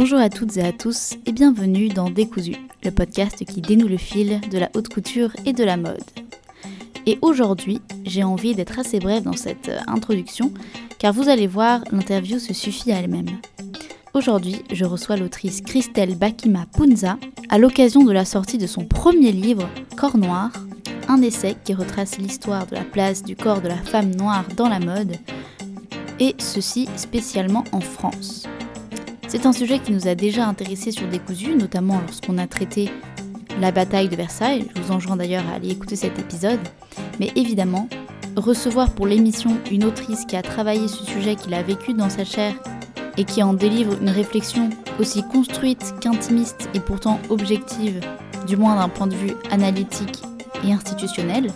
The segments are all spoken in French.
Bonjour à toutes et à tous et bienvenue dans Décousu, le podcast qui dénoue le fil de la haute couture et de la mode. Et aujourd'hui, j'ai envie d'être assez brève dans cette euh, introduction, car vous allez voir, l'interview se suffit à elle-même. Aujourd'hui, je reçois l'autrice Christelle Bakima Punza à l'occasion de la sortie de son premier livre, Corps Noir, un essai qui retrace l'histoire de la place du corps de la femme noire dans la mode, et ceci spécialement en France. C'est un sujet qui nous a déjà intéressés sur Décousu, notamment lorsqu'on a traité la bataille de Versailles. Je vous enjoins d'ailleurs à aller écouter cet épisode. Mais évidemment, recevoir pour l'émission une autrice qui a travaillé ce sujet, qu'il a vécu dans sa chair et qui en délivre une réflexion aussi construite qu'intimiste et pourtant objective, du moins d'un point de vue analytique et institutionnel,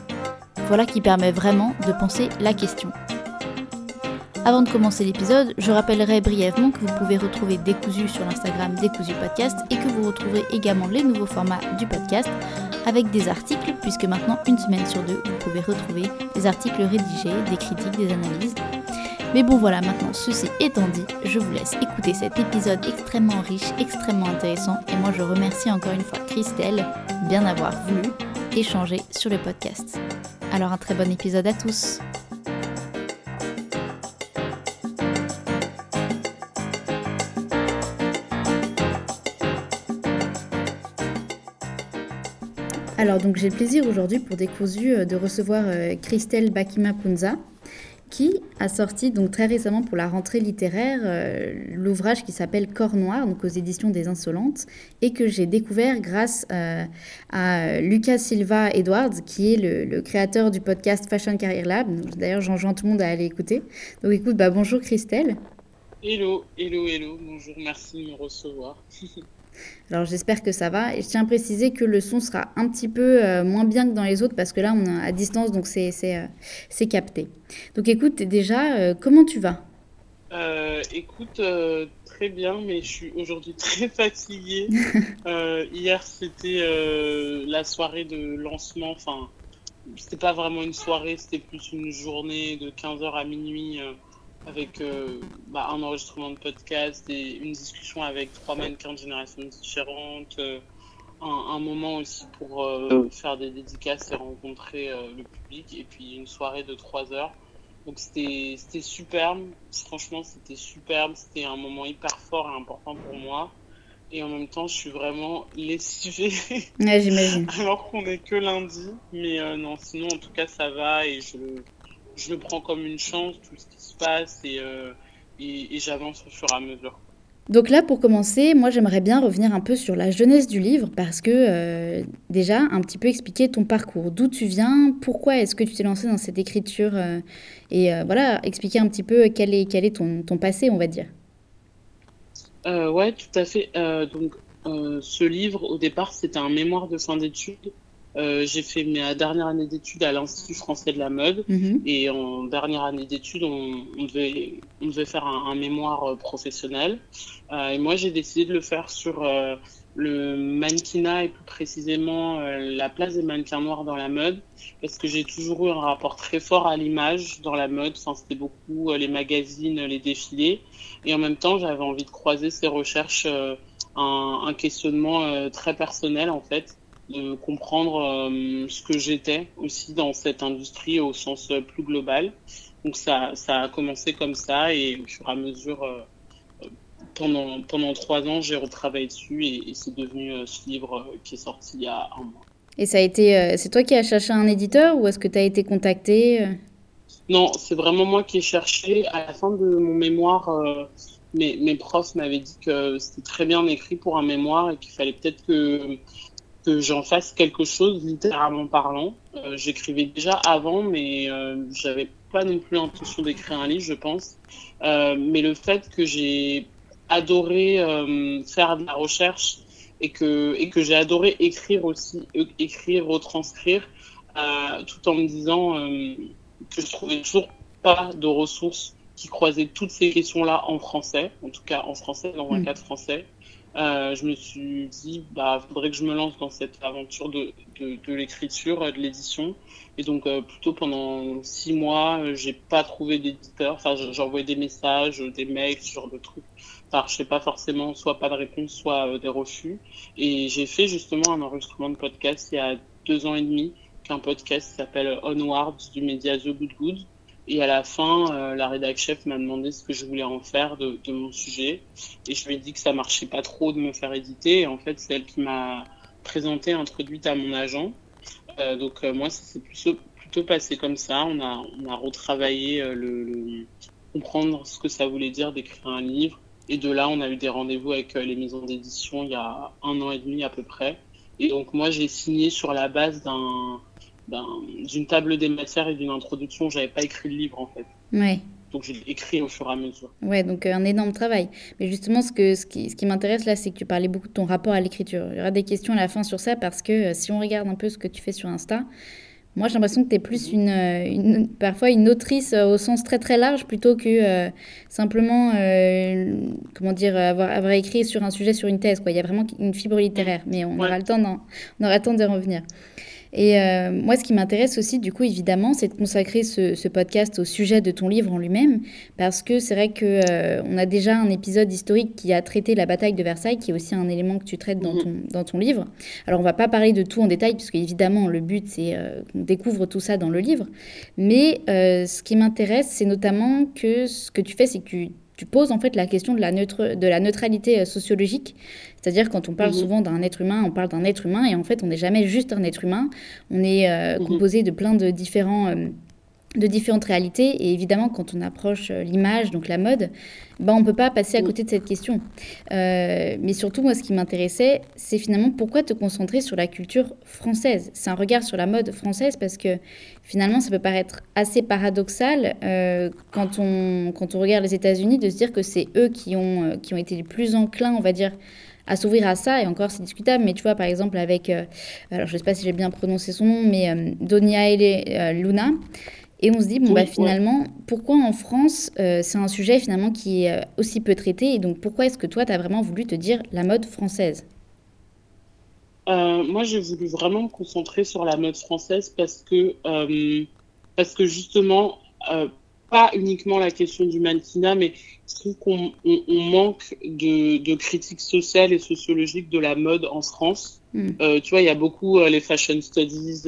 voilà qui permet vraiment de penser la question. Avant de commencer l'épisode, je rappellerai brièvement que vous pouvez retrouver Décousu sur l'Instagram Décousu Podcast et que vous retrouverez également les nouveaux formats du podcast avec des articles, puisque maintenant, une semaine sur deux, vous pouvez retrouver des articles rédigés, des critiques, des analyses. Mais bon voilà, maintenant ceci étant dit, je vous laisse écouter cet épisode extrêmement riche, extrêmement intéressant, et moi je remercie encore une fois Christelle bien avoir voulu échanger sur le podcast. Alors un très bon épisode à tous. Alors donc j'ai le plaisir aujourd'hui pour Décousu euh, de recevoir euh, Christelle Bakima Punza qui a sorti donc très récemment pour la rentrée littéraire euh, l'ouvrage qui s'appelle Corps Noir, donc aux éditions des Insolentes, et que j'ai découvert grâce à Lucas Silva Edwards, qui est le, créateur du podcast Fashion Career Lab. D'ailleurs, j'enjoins tout le monde à aller écouter. Donc écoute, bah, bonjour Christelle. Hello, hello, hello, bonjour, merci de me recevoir. Alors j'espère que ça va. Et je tiens à préciser que le son sera un petit peu euh, moins bien que dans les autres parce que là on est à distance donc c'est euh, capté. Donc écoute déjà, euh, comment tu vas? Écoute, très bien, mais je suis aujourd'hui très fatiguée. hier c'était la soirée de lancement, enfin c'était pas vraiment une soirée, c'était plus une journée de 15h à minuit avec euh, bah, un enregistrement de podcast et une discussion avec trois mannequins de générations différentes, euh, un, moment aussi pour euh, faire des dédicaces et rencontrer le public, et puis une soirée de trois heures. Donc c'était superbe, franchement c'était superbe, c'était un moment hyper fort et important pour moi. Et en même temps, je suis vraiment lessivée. Ouais, j'imagine. Alors qu'on est que lundi. Mais non, sinon, en tout cas, ça va et je, je le prends comme une chance, tout ce qui se passe, euh, et, et, j'avance au fur et à mesure. Donc là, pour commencer, moi j'aimerais bien revenir un peu sur la jeunesse du livre parce que euh, déjà un petit peu expliquer ton parcours, d'où tu viens, pourquoi est-ce que tu t'es lancé dans cette écriture euh, et voilà, expliquer un petit peu quel est, quel est ton, ton passé, on va dire. ouais, tout à fait. donc ce livre, au départ, c'était un mémoire de fin d'études euh, j'ai fait ma dernière année d'études à l'Institut français de la mode. Mhm. Et en dernière année d'études, on, on, devait, on devait faire un, un mémoire euh, professionnel. Euh, et moi, j'ai décidé de le faire sur euh, le mannequinat et plus précisément euh, la place des mannequins noirs dans la mode. Parce que j'ai toujours eu un rapport très fort à l'image dans la mode. Enfin, C'était beaucoup les magazines, les défilés. Et en même temps, j'avais envie de croiser ces recherches, un, un, questionnement très personnel en fait de comprendre euh, ce que j'étais aussi dans cette industrie au sens euh, plus global. Donc ça, ça a commencé comme ça et au fur et à mesure, euh, pendant, pendant trois ans, j'ai retravaillé dessus et, c'est devenu ce livre qui est sorti il y a un mois. Et ça a été, c'est toi qui as cherché un éditeur ou est-ce que tu as été contacté Non, c'est vraiment moi qui ai cherché. À la fin de mon mémoire, mes, mes profs m'avaient dit que c'était très bien écrit pour un mémoire et qu'il fallait peut-être que que j'en fasse quelque chose littéralement parlant. Euh, j'écrivais déjà avant, mais euh, j'avais pas non plus l'intention d'écrire un livre, je pense. Euh, mais le fait que j'ai adoré euh, faire de la recherche et que et que j'ai adoré écrire aussi, écrire, retranscrire, tout en me disant que je trouvais toujours pas de ressources qui croisaient toutes ces questions-là en français, en tout cas en français, dans un mm. cadre français. Euh, je me suis dit, bah, faudrait que je me lance dans cette aventure de, de, de l'écriture, de l'édition. Et donc, euh, plutôt pendant six mois, euh, j'ai pas trouvé d'éditeur. Enfin, j'envoyais des messages, des mails, ce genre de trucs, par, je sais pas forcément, soit pas de réponse, soit des refus. Et j'ai fait justement un enregistrement de podcast il y a deux ans et demi, qu'un podcast qui s'appelle Onwards du média The Good Good. Et à la fin, la rédac chef m'a demandé ce que je voulais en faire de, mon sujet. Et je lui ai dit que ça marchait pas trop de me faire éditer. Et en fait, c'est elle qui m'a présenté, introduite à mon agent. Euh, donc moi, ça s'est plutôt, passé comme ça. On a, on a retravaillé le, comprendre ce que ça voulait dire d'écrire un livre. Et de là, on a eu des rendez-vous avec les maisons d'édition il y a un an et demi à peu près. Et donc moi, j'ai signé sur la base d'un d'une table des matières et d'une introduction. J'avais pas écrit le livre en fait. Ouais. Donc j'ai écrit au fur et à mesure. Ouais, donc un énorme travail. Mais justement, ce, que, ce qui, ce qui m'intéresse là, c'est que tu parlais beaucoup de ton rapport à l'écriture. Il y aura des questions à la fin sur ça parce que si on regarde un peu ce que tu fais sur Insta, moi, j'ai l'impression que tu es plus une, une, parfois une autrice au sens très très large plutôt que euh, simplement, euh, comment dire, avoir, avoir écrit sur un sujet, sur une thèse. Quoi. Il y a vraiment une fibre littéraire, mais on aura le temps on aura le temps d'y revenir. Et euh, moi, ce qui m'intéresse aussi, du coup, évidemment, c'est de consacrer ce, ce, podcast au sujet de ton livre en lui-même, parce que c'est vrai que euh, on a déjà un épisode historique qui a traité la bataille de Versailles, qui est aussi un élément que tu traites dans, mhm. ton, dans ton livre. Alors, on va pas parler de tout en détail, puisque évidemment, le but, c'est euh, qu'on découvre tout ça dans le livre. Mais ce qui m'intéresse, c'est notamment que ce que tu fais, c'est que tu tu poses en fait la question de la, neutre, de la neutralité euh, sociologique. C'est-à-dire quand on parle mhm. souvent d'un être humain, on parle d'un être humain et en fait on n'est jamais juste un être humain. On est euh, mhm. composé de plein de différents euh, de différentes réalités. Et évidemment, quand on approche euh, l'image, donc la mode, ben, on ne peut pas passer à côté de cette question. Euh, mais surtout, moi, ce qui m'intéressait, c'est finalement pourquoi te concentrer sur la culture française? C'est un regard sur la mode française parce que finalement, ça peut paraître assez paradoxal euh, quand, on, quand on regarde les États-Unis de se dire que c'est eux qui ont, qui ont été les plus enclins, on va dire, à s'ouvrir à ça, et encore c'est discutable, mais tu vois, par exemple, avec, alors je ne sais pas si j'ai bien prononcé son nom, mais Donia Luna, et on se dit, bon, bah, finalement, pourquoi en France, euh, c'est un sujet finalement qui est euh, aussi peu traité Et donc, pourquoi est-ce que toi, tu as vraiment voulu te dire la mode française? Euh, Moi, j'ai voulu vraiment me concentrer sur la mode française parce que, parce que justement, pas uniquement la question du mannequinat, mais je trouve qu'on on, manque de, de critique sociale et sociologique de la mode en France. Hmm. tu vois, il y a beaucoup les fashion studies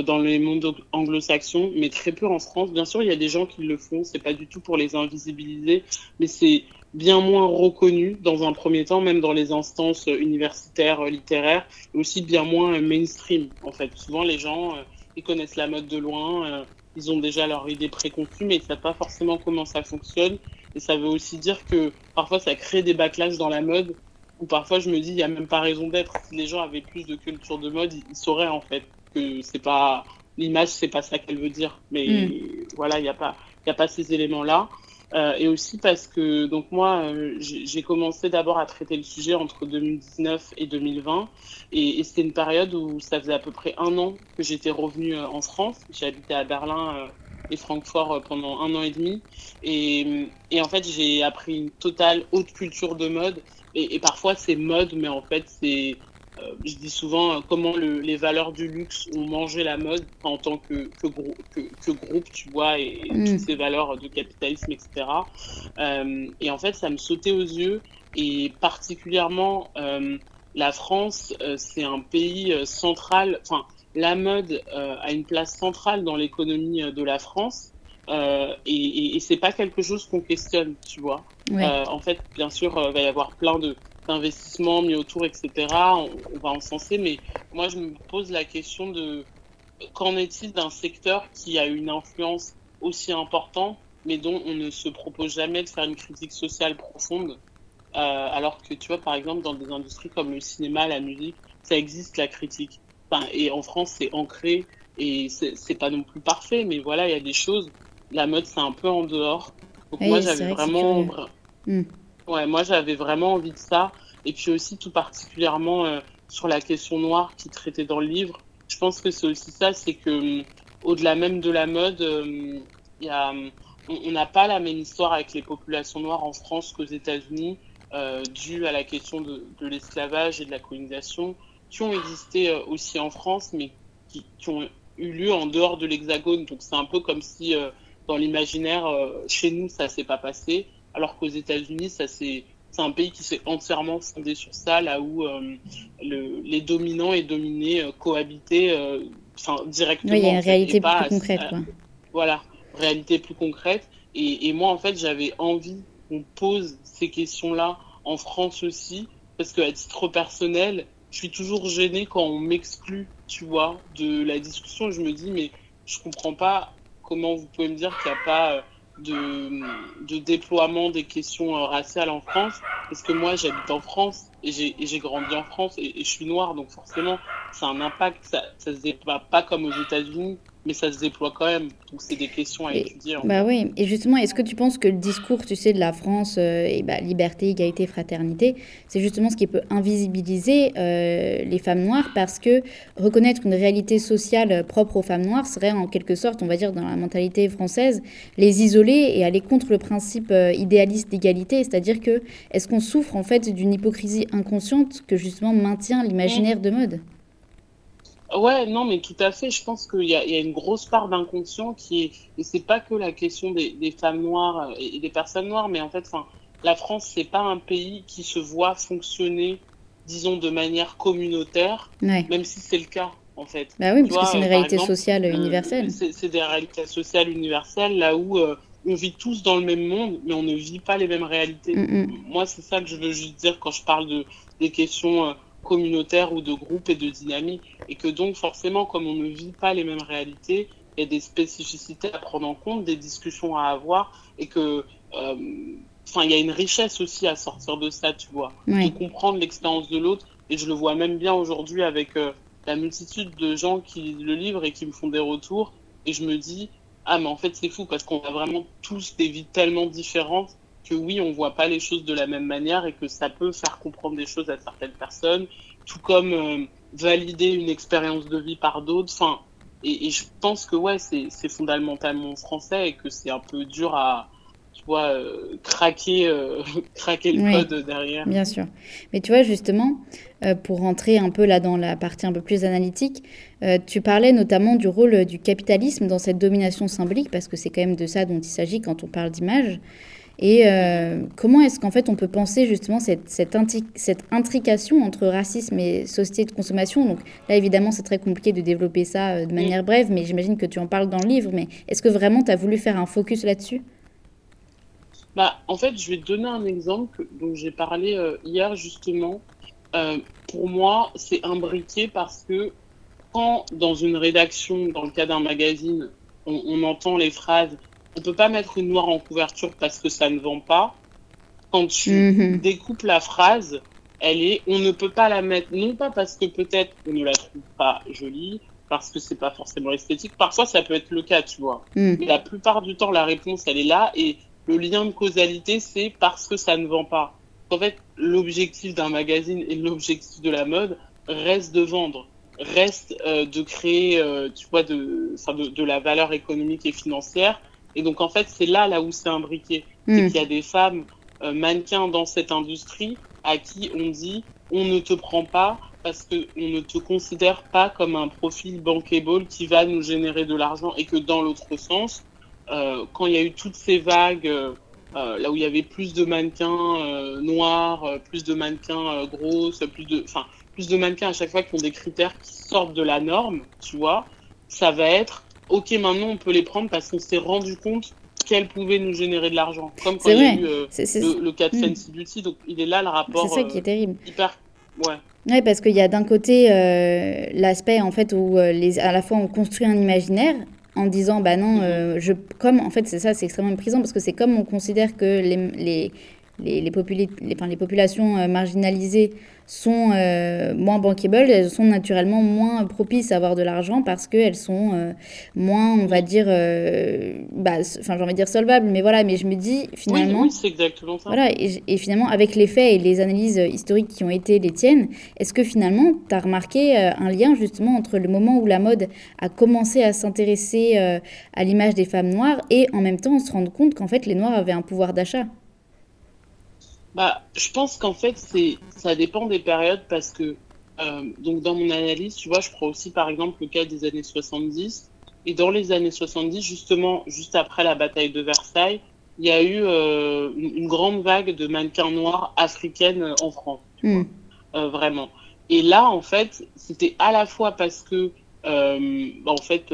dans les mondes anglo-saxons, mais très peu en France. Bien sûr, il y a des gens qui le font, c'est pas du tout pour les invisibiliser, mais c'est bien moins reconnu dans un premier temps, même dans les instances universitaires, littéraires, et aussi bien moins mainstream, en fait. Souvent, les gens, euh, ils connaissent la mode de loin, euh, ils ont déjà leur idée préconçue, mais ils savent pas forcément comment ça fonctionne. Et ça veut aussi dire que parfois, ça crée des backlash dans la mode, ou parfois, je me dis, il y a même pas raison d'être. Si les gens avaient plus de culture de mode, ils sauraient, en fait que c'est pas l'image, c'est pas ça qu'elle veut dire. Mais mm. voilà, il n'y a pas, il a pas ces éléments-là. Euh, et aussi parce que donc moi euh, j'ai commencé d'abord à traiter le sujet entre 2019 et 2020 et, et c'était une période où ça faisait à peu près un an que j'étais revenue euh, en France. J'ai habité à Berlin euh, et Francfort pendant un an et demi et, et en fait j'ai appris une totale haute culture de mode et, et parfois c'est mode mais en fait c'est je dis souvent euh, comment les valeurs du luxe ont mangé la mode en tant que, que, que, groupe, tu vois, et, mm. toutes ces valeurs de capitalisme, etc. Euh, et en fait, ça me sautait aux yeux, et particulièrement la France, c'est un pays central, enfin, la mode a une place centrale dans l'économie de la France. Euh, et, et, c'est pas quelque chose qu'on questionne, tu vois. en fait, bien sûr, il va y avoir plein de, d'investissement mis autour, etc. On, va en censer, mais moi je me pose la question de qu'en est-il d'un secteur qui a une influence aussi importante, mais dont on ne se propose jamais de faire une critique sociale profonde, euh, alors que tu vois par exemple dans des industries comme le cinéma, la musique, ça existe la critique. Enfin, et en France c'est ancré et c'est pas non plus parfait, mais voilà il y a des choses. La mode c'est un peu en dehors. Donc moi j'avais vraiment Moi j'avais vraiment envie de ça. Et puis aussi tout particulièrement euh, sur la question noire qui traitait dans le livre. Je pense que c'est aussi ça, c'est que euh, au-delà même de la mode, euh, y a, on n'a pas la même histoire avec les populations noires en France qu'aux États-Unis, euh, à la question de, l'esclavage et de la colonisation, qui ont existé aussi en France, mais qui, qui, ont eu lieu en dehors de l'Hexagone. Donc c'est un peu comme si dans l'imaginaire, chez nous, ça s'est pas passé alors qu'aux États-Unis, ça s'est c'est un pays qui s'est entièrement fondé sur ça, là où le, les dominants et dominés cohabitaient enfin, directement. Oui, il y a une réalité plus concrète. Quoi. voilà, réalité plus concrète. Et, et moi, en fait, j'avais envie qu'on pose ces questions-là en France aussi, parce qu'à titre personnel, je suis toujours gênée quand on m'exclut, tu vois, de la discussion. Je me dis, mais je comprends pas comment vous pouvez me dire qu'il n'y a pas euh, de, de, déploiement des questions euh, raciales en France, parce que moi, j'habite en France et j'ai grandi en France et, je suis noire, donc forcément, a un impact. Ça ne se déploie pas comme aux États-Unis mais ça se déploie quand même. Donc c'est des questions à étudier. bah oui. Et justement, est-ce que tu penses que le discours, tu sais, de la France, euh, et bah, liberté, égalité, fraternité, c'est justement ce qui peut invisibiliser euh, les femmes noires? Parce que reconnaître une réalité sociale propre aux femmes noires serait en quelque sorte, on va dire, dans la mentalité française, les isoler et aller contre le principe euh, idéaliste d'égalité. C'est-à-dire que est-ce qu'on souffre en fait d'une hypocrisie inconsciente que justement maintient l'imaginaire de mode? Ouais, non, mais tout à fait. Je pense qu'il y, a une grosse part d'inconscient qui est, et c'est pas que la question des, femmes noires et des personnes noires, mais en fait, enfin, la France, c'est pas un pays qui se voit fonctionner, disons, de manière communautaire, même si c'est le cas, en fait. Bah oui, parce que c'est une réalité sociale euh, universelle. c'est des réalités sociales universelles, là où euh, on vit tous dans le même monde, mais on ne vit pas les mêmes réalités. Mm, mm. Moi, c'est ça que je veux juste dire quand je parle de des questions. Communautaire ou de groupe et de dynamique. Et que donc, forcément, comme on ne vit pas les mêmes réalités, il y a des spécificités à prendre en compte, des discussions à avoir, et que, euh, enfin, il y a une richesse aussi à sortir de ça, tu vois, de comprendre l'expérience de l'autre. Et je le vois même bien aujourd'hui avec euh, la multitude de gens qui le livrent et qui me font des retours. Et je me dis, ah, mais en fait, c'est fou parce qu'on a vraiment tous des vies tellement différentes que oui, on voit pas les choses de la même manière et que ça peut faire comprendre des choses à certaines personnes, tout comme euh, valider une expérience de vie par d'autres. Enfin, et, je pense que ouais, c'est fondamentalement français et que c'est un peu dur à, tu vois, euh, craquer, euh, craquer le code derrière. Bien sûr. Mais tu vois, justement, pour rentrer un peu là dans la partie un peu plus analytique, tu parlais notamment du rôle du capitalisme dans cette domination symbolique, parce que c'est quand même de ça dont il s'agit quand on parle d'image. Et euh, comment est-ce qu'en fait on peut penser justement cette, cette, cette, intrication entre racisme et société de consommation? Donc là évidemment c'est très compliqué de développer ça euh, de manière brève, mais j'imagine que tu en parles dans le livre. Mais est-ce que vraiment tu as voulu faire un focus là-dessus? Bah, En fait je vais te donner un exemple dont j'ai parlé euh, hier justement. pour moi c'est imbriqué parce que quand dans une rédaction, dans le cas d'un magazine, on, on entend les phrases on peut pas mettre une noire en couverture parce que ça ne vend pas. Quand tu mhm. découpes la phrase, elle est, on ne peut pas la mettre, non pas parce que peut-être on ne la trouve pas jolie, parce que c'est pas forcément esthétique. Parfois, ça peut être le cas, tu vois. Mhm. Mais la plupart du temps, la réponse, elle est là et le lien de causalité, c'est parce que ça ne vend pas. En fait, l'objectif d'un magazine et l'objectif de la mode reste de vendre, reste euh, de créer, euh, tu vois, de, de, de la valeur économique et financière et donc, en fait, c'est là, là où c'est imbriqué. C'est hmm. qu'il y a des femmes euh, mannequins dans cette industrie à qui on dit on ne te prend pas parce qu'on ne te considère pas comme un profil bankable qui va nous générer de l'argent et que dans l'autre sens, euh, quand il y a eu toutes ces vagues, euh, là où il y avait plus de mannequins noirs, plus de mannequins grosses, plus de, enfin, plus de mannequins à chaque fois qui ont des critères qui sortent de la norme, tu vois, ça va être ok, maintenant on peut les prendre parce qu'on s'est rendu compte qu'elles pouvaient nous générer de l'argent. Comme quand il y a eu euh, le, cas de hmm. Fancy Beauty, donc il est là le rapport. C'est ça qui est terrible. Euh, hyper. Ouais. Oui, parce qu'il y a d'un côté euh, l'aspect en fait où les, à la fois on construit un imaginaire en disant bah non, mhm. je comme en fait c'est ça, c'est extrêmement méprisant parce que c'est comme on considère que les, les les, les, les, populations marginalisées sont euh, moins bankable, elles sont naturellement moins propices à avoir de l'argent parce qu'elles sont euh, moins, on va dire, euh, bah, enfin j'ai envie de dire solvables, mais voilà, mais je me dis finalement... Oui, c'est exactement ça. Voilà, et, finalement avec les faits et les analyses historiques qui ont été les tiennes, est-ce que finalement tu as remarqué un lien justement entre le moment où la mode a commencé à s'intéresser à l'image des femmes noires et en même temps on se rendre compte qu'en fait les noirs avaient un pouvoir d'achat? Bah, je pense qu'en fait, c'est, ça dépend des périodes parce que, euh, donc dans mon analyse, tu vois, je prends aussi par exemple le cas des années 70. Et dans les années 70, justement, juste après la bataille de Versailles, il y a eu une, grande vague de mannequins noirs africaines en France, hmm. vraiment. Et là, en fait, c'était à la fois parce que, en fait,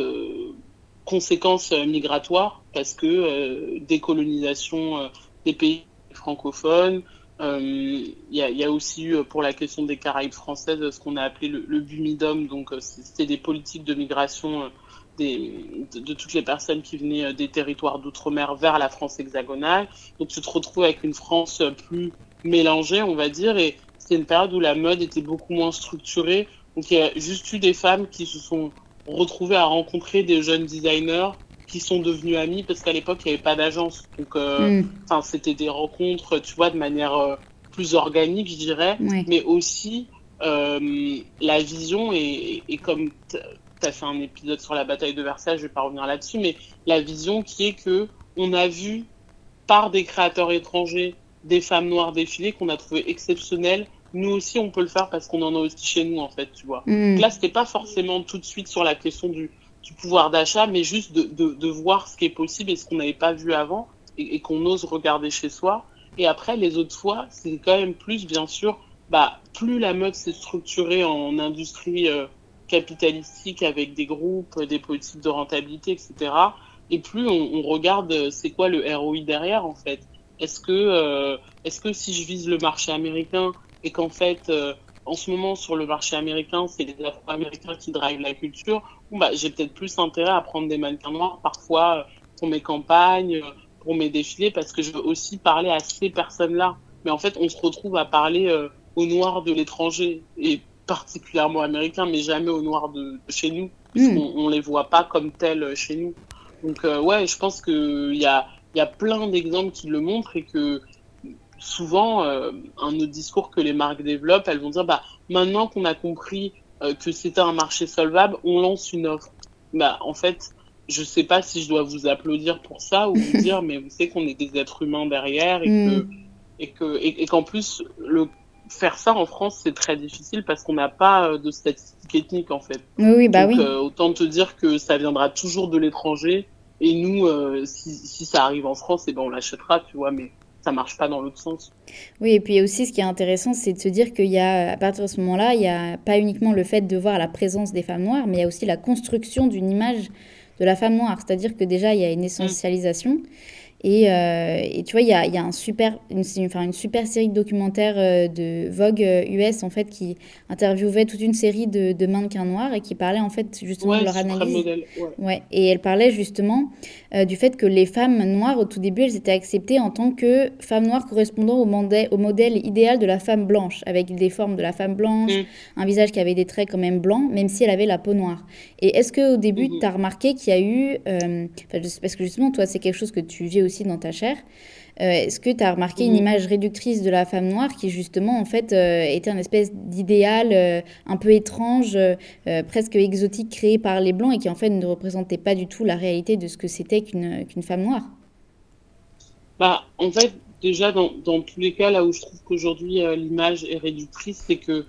conséquences migratoires, parce que décolonisation des pays francophones, il y, y, a aussi eu pour la question des Caraïbes françaises ce qu'on a appelé le, le bumidum, donc c'était des politiques de migration de, toutes les personnes qui venaient euh, des territoires d'outre-mer vers la France hexagonale. Donc tu te retrouves avec une France euh, plus mélangée, on va dire, et c'est une période où la mode était beaucoup moins structurée. Donc il y a juste eu des femmes qui se sont retrouvées à rencontrer des jeunes designers qui sont devenus amis parce qu'à l'époque il n'y avait pas d'agence. Donc euh, mm. c'était des rencontres, tu vois, de manière plus organique, je dirais, mais aussi la vision et, et comme tu as fait un épisode sur la bataille de Versailles, je vais pas revenir là-dessus, mais la vision qui est que on a vu par des créateurs étrangers des femmes noires défiler qu'on a trouvé exceptionnelles. Nous aussi, on peut le faire parce qu'on en a aussi chez nous, en fait, tu vois. Mm. Donc là, c'était pas forcément tout de suite sur la question du, du pouvoir d'achat, mais juste de, de, de, voir ce qui est possible et ce qu'on n'avait pas vu avant et, qu'on ose regarder chez soi. Et après, les autres fois, c'est quand même plus, bien sûr, bah, plus la mode s'est structurée en industrie euh, capitalistique avec des groupes, des politiques de rentabilité, etc. Et plus on, regarde euh, c'est quoi le ROI derrière en fait. Est-ce que, euh, est-ce que si je vise le marché américain et qu'en fait euh, en ce moment sur le marché américain c'est les Afro-Américains qui drivent la culture, bah, j'ai peut-être plus intérêt à prendre des mannequins noirs parfois pour mes campagnes, pour mes défilés parce que je veux aussi parler à ces personnes-là. Mais en fait on se retrouve à parler aux noirs de l'étranger et particulièrement américains, mais jamais aux noirs de, chez nous. Hmm. On, les voit pas comme tels euh, chez nous. Donc euh, ouais, je pense qu'il y a, y a plein d'exemples qui le montrent et que souvent, euh, un autre discours que les marques développent, elles vont dire, bah, maintenant qu'on a compris que c'était un marché solvable, on lance une offre. Bah, en fait, je sais pas si je dois vous applaudir pour ça ou vous dire, mais vous savez qu'on est des êtres humains derrière et que et que et qu'en plus le faire ça en France, c'est très difficile parce qu'on n'a pas euh, de statistiques ethniques en fait. Oui, bah oui. Euh, autant te dire que ça viendra toujours de l'étranger et nous, euh, si, si, ça arrive en France, et eh ben on l'achètera, tu vois, mais ça marche pas dans l'autre sens. Oui, et puis aussi, ce qui est intéressant, c'est de se dire qu'il y a, à partir de ce moment-là, il n'y a pas uniquement le fait de voir la présence des femmes noires, mais il y a aussi la construction d'une image de la femme noire. C'est-à-dire que déjà, il y a une essentialisation. Et, euh, et, tu vois, il y a, y a, un super, une, enfin, une super série de documentaires euh, de Vogue US euh, en fait qui interviewait toute une série de, de mannequins noirs et qui parlait en fait justement de leur analyse. Modèle, ouais. ouais. Et elle parlait justement euh, du fait que les femmes noires au tout début elles étaient acceptées en tant que femmes noires correspondant au, modèle, au modèle idéal de la femme blanche avec des formes de la femme blanche, mm. un visage qui avait des traits quand même blancs même si elle avait la peau noire. Et est-ce que au début mm-hmm. tu as remarqué qu'il y a eu, parce que justement toi c'est quelque chose que tu vis aussi dans ta chair. Euh, est-ce que tu as remarqué une image réductrice de la femme noire qui justement en fait euh, était un espèce d'idéal euh, un peu étrange, presque exotique créé par les blancs et qui en fait ne représentait pas du tout la réalité de ce que c'était qu'une qu'une femme noire? Bah en fait déjà dans, dans, tous les cas là où je trouve qu'aujourd'hui l'image est réductrice, c'est que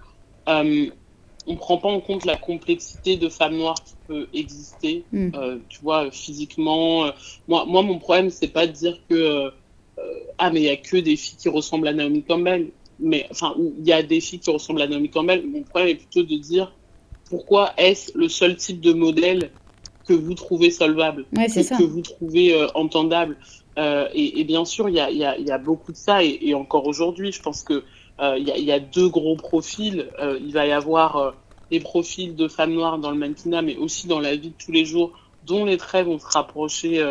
on prend pas en compte la complexité de femmes noires qui peut exister, hmm. euh, tu vois, physiquement. Euh, moi, moi, mon problème, c'est pas de dire que euh, ah mais il y a que des filles qui ressemblent à Naomi Campbell, mais enfin il y a des filles qui ressemblent à Naomi Campbell. Mon problème est plutôt de dire pourquoi est-ce le seul type de modèle que vous trouvez solvable, que, que, vous trouvez entendable. Et, et, bien sûr, il y a, y, a, y a, beaucoup de ça, et, et encore aujourd'hui, je pense que il euh, y, y, a deux gros profils. Euh, il va y avoir euh, les profils de femmes noires dans le mannequinat, mais aussi dans la vie de tous les jours, dont les traits vont se rapprocher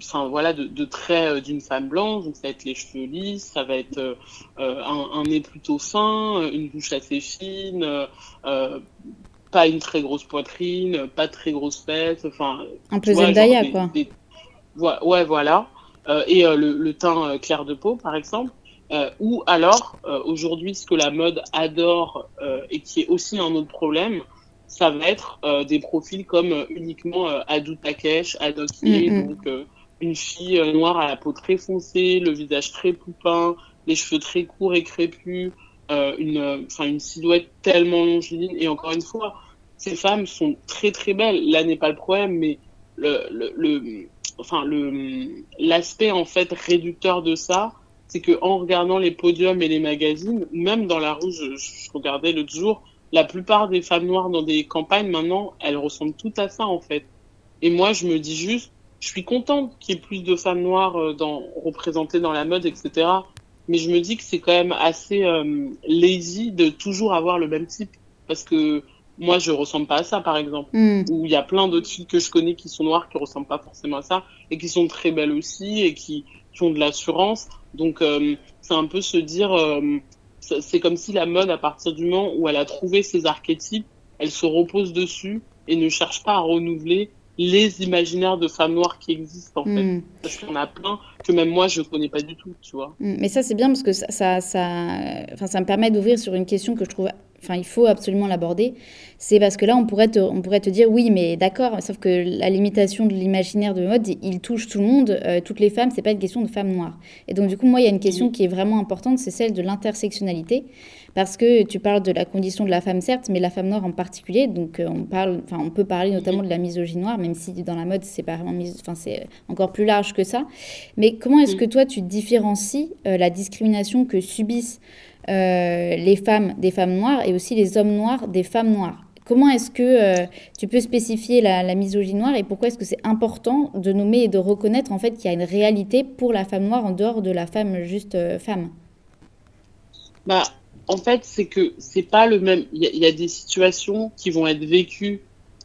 enfin voilà de, de traits d'une femme blanche. Donc ça va être les cheveux lisses ça va être euh, un, un, nez plutôt fin une bouche assez fine euh, pas une très grosse poitrine pas très grosse tête enfin un peu Zendaya quoi. ouais voilà. Euh, et le, le, teint clair de peau par exemple euh, ou alors, euh, aujourd'hui, ce que la mode adore euh, et qui est aussi un autre problème, ça va être euh, des profils comme uniquement Adou Takesh, Adoki, mm-hmm. donc une fille noire à la peau très foncée, le visage très poupin, les cheveux très courts et crépus, une, enfin une silhouette tellement longiligne. Et encore une fois, ces femmes sont très très belles. Là n'est pas le problème, mais le, le, le enfin le l'aspect en fait réducteur de ça, c'est que en regardant les podiums et les magazines, même dans la rue, je, je regardais l'autre jour, la plupart des femmes noires dans des campagnes maintenant, elles ressemblent tout à ça en fait. Et moi, je me dis juste, je suis contente qu'il y ait plus de femmes noires euh, dans, représentées dans la mode, etc. Mais je me dis que c'est quand même assez euh, lazy de toujours avoir le même type. Parce que moi, je ressemble pas à ça, par exemple. Mm. Ou il y a plein d'autres filles que je connais qui sont noires, qui ressemblent pas forcément à ça, et qui sont très belles aussi, et qui, qui ont de l'assurance. Donc, euh, c'est un peu se dire, euh, c'est comme si la mode, à partir du moment où elle a trouvé ses archétypes, elle se repose dessus et ne cherche pas à renouveler les imaginaires de femmes noires qui existent en fait. Hmm. Parce qu'on a plein que même moi je connais pas du tout, tu vois. Hmm. Mais ça c'est bien parce que ça, ça, ça, enfin, ça me permet d'ouvrir sur une question que je trouve enfin, il faut absolument l'aborder, c'est parce que là, on pourrait te, on pourrait te dire, oui, mais d'accord, sauf que la limitation de l'imaginaire de mode, il touche tout le monde, euh, toutes les femmes, c'est pas une question de femmes noires. Et donc, du coup, moi, il y a une question qui est vraiment importante, c'est celle de l'intersectionnalité, parce que tu parles de la condition de la femme, certes, mais la femme noire en particulier, donc euh, on, parle, enfin, on peut parler notamment de la misogynie noire, même si dans la mode, c'est pas vraiment, enfin, c'est encore plus large que ça. Mais comment est-ce que toi, tu différencies euh, la discrimination que subissent euh, les femmes des femmes noires et aussi les hommes noirs des femmes noires. Comment est-ce que euh, tu peux spécifier la, la, misogynie noire et pourquoi est-ce que c'est important de nommer et de reconnaître en fait qu'il y a une réalité pour la femme noire en dehors de la femme juste euh, femme? Bah, en fait, c'est que c'est pas le même. Il y, a des situations qui vont être vécues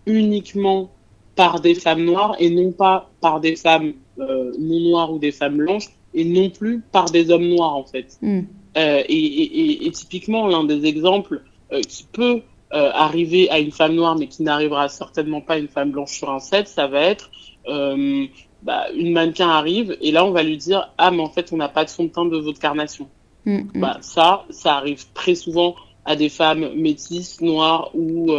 uniquement par des femmes noires et non pas par des femmes non noires ou des femmes blanches et non plus par des hommes noirs en fait. Hmm. Euh, et, et, et, typiquement, l'un des exemples euh, qui peut euh, arriver à une femme noire, mais qui n'arrivera certainement pas à une femme blanche sur un set, ça va être bah, une mannequin arrive et là on va lui dire ah mais en fait on n'a pas de fond de teint de votre carnation. Mm, mm. Bah, ça, ça arrive très souvent à des femmes métisses, noires ou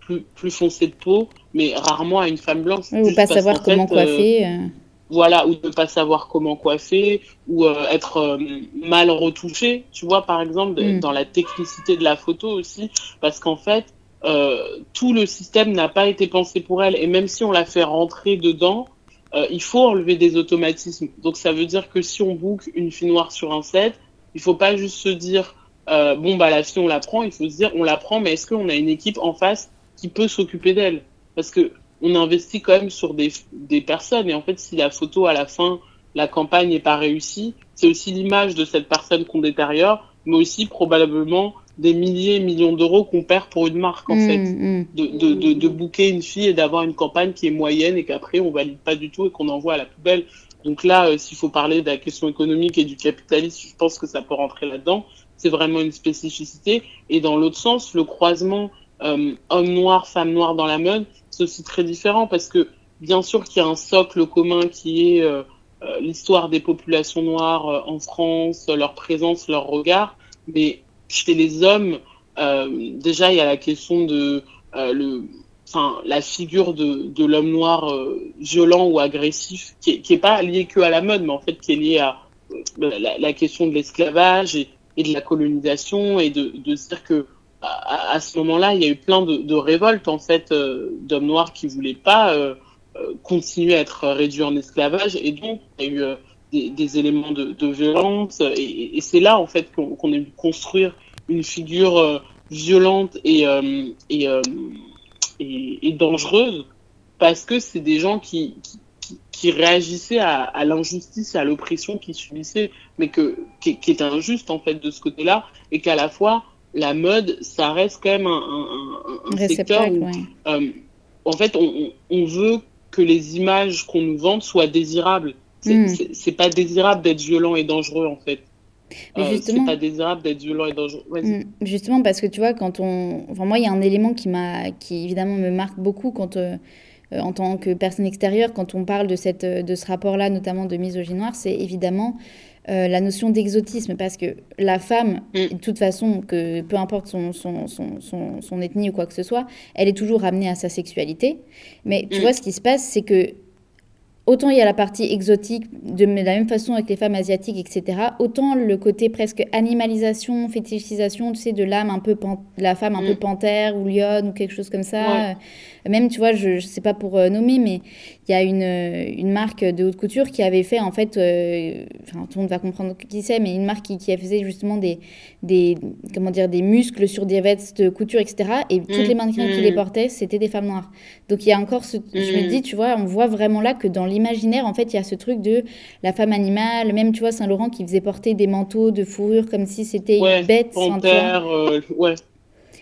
plus, plus foncées de peau, mais rarement à une femme blanche. ou pas savoir comment coiffer voilà, ou ne pas savoir comment coiffer, ou euh, être euh, mal retouché, tu vois, par exemple, mm. dans la technicité de la photo aussi, parce qu'en fait, euh, tout le système n'a pas été pensé pour elle, et même si on la fait rentrer dedans, il faut enlever des automatismes. Donc ça veut dire que si on book une fille noire sur un set, il faut pas juste se dire, bon, bah la fille, on la prend, il faut se dire, on la prend, mais est-ce qu'on a une équipe en face qui peut s'occuper d'elle? Parce que on investit quand même sur des, des personnes. Et en fait, si la photo, à la fin, la campagne n'est pas réussie, c'est aussi l'image de cette personne qu'on détériore, mais aussi probablement des milliers et millions d'euros qu'on perd pour une marque, en mmh, fait. Mmh. De, de, de, de booker une fille et d'avoir une campagne qui est moyenne et qu'après, on valide pas du tout et qu'on envoie à la poubelle. Donc là, euh, s'il faut parler de la question économique et du capitalisme, je pense que ça peut rentrer là-dedans. C'est vraiment une spécificité. Et dans l'autre sens, le croisement euh, homme noir, femme noire dans la mode, aussi très différent parce que bien sûr qu'il y a un socle commun qui est euh, euh, l'histoire des populations noires euh, en France, leur présence, leur regard, mais chez les hommes, déjà il y a la question de la figure de, l'homme noir violent ou agressif qui est, qui est pas liée que à la mode, mais en fait qui est liée à la, question de l'esclavage et, de la colonisation et de, de dire que à, ce moment-là, il y a eu plein de, révoltes en fait euh, d'hommes noirs qui voulaient pas euh, euh, continuer à être réduits en esclavage, et donc il y a eu des, éléments de, violence, et, c'est là en fait qu'on qu a dû construire une figure violente et, et, et, dangereuse, parce que c'est des gens qui, qui, réagissaient à, l'injustice et à l'oppression qu'ils subissaient, mais que, qui, qui injuste en fait de ce côté-là, et qu'à la fois la mode, ça reste quand même un, un, un secteur où, ouais. euh, en fait, on, on, veut que les images qu'on nous vende soient désirables. C'est mm. pas désirable d'être violent et dangereux, en fait. Euh, c'est pas désirable d'être violent et dangereux. Mm. Justement, parce que tu vois, quand on. Enfin, moi, il y a un élément qui, m'a, qui évidemment me marque beaucoup quand. Euh, euh en tant que personne extérieure, quand on parle de, cette, de ce rapport-là, notamment de misogynie noire, c'est évidemment euh, la notion d'exotisme, parce que la femme, mm. de toute façon, que peu importe son, son, son, son, ethnie ou quoi que ce soit, elle est toujours ramenée à sa sexualité. Mais tu mm. vois, ce qui se passe, c'est que autant il y a la partie exotique, de la même façon avec les femmes asiatiques, etc., autant le côté presque animalisation, fétichisation, tu sais, de l'âme un peu, la femme un mm. peu panthère ou lionne ou quelque chose comme ça. Ouais. Même, tu vois, je ne sais pas pour nommer, mais il y a une, une marque de haute couture qui avait fait, en fait, enfin, tout le monde va comprendre qui c'est, mais une marque qui, qui faisait justement des, des, comment dire, des muscles sur des vestes de couture, etc. Et toutes les mannequins qui les portaient, c'était des femmes noires. Donc il y a encore ce. Je me dis, tu vois, on voit vraiment là que dans l'imaginaire, en fait, il y a ce truc de la femme animale, même, tu vois, Saint-Laurent qui faisait porter des manteaux de fourrure comme si c'était une bête. Panthère, euh, ouais.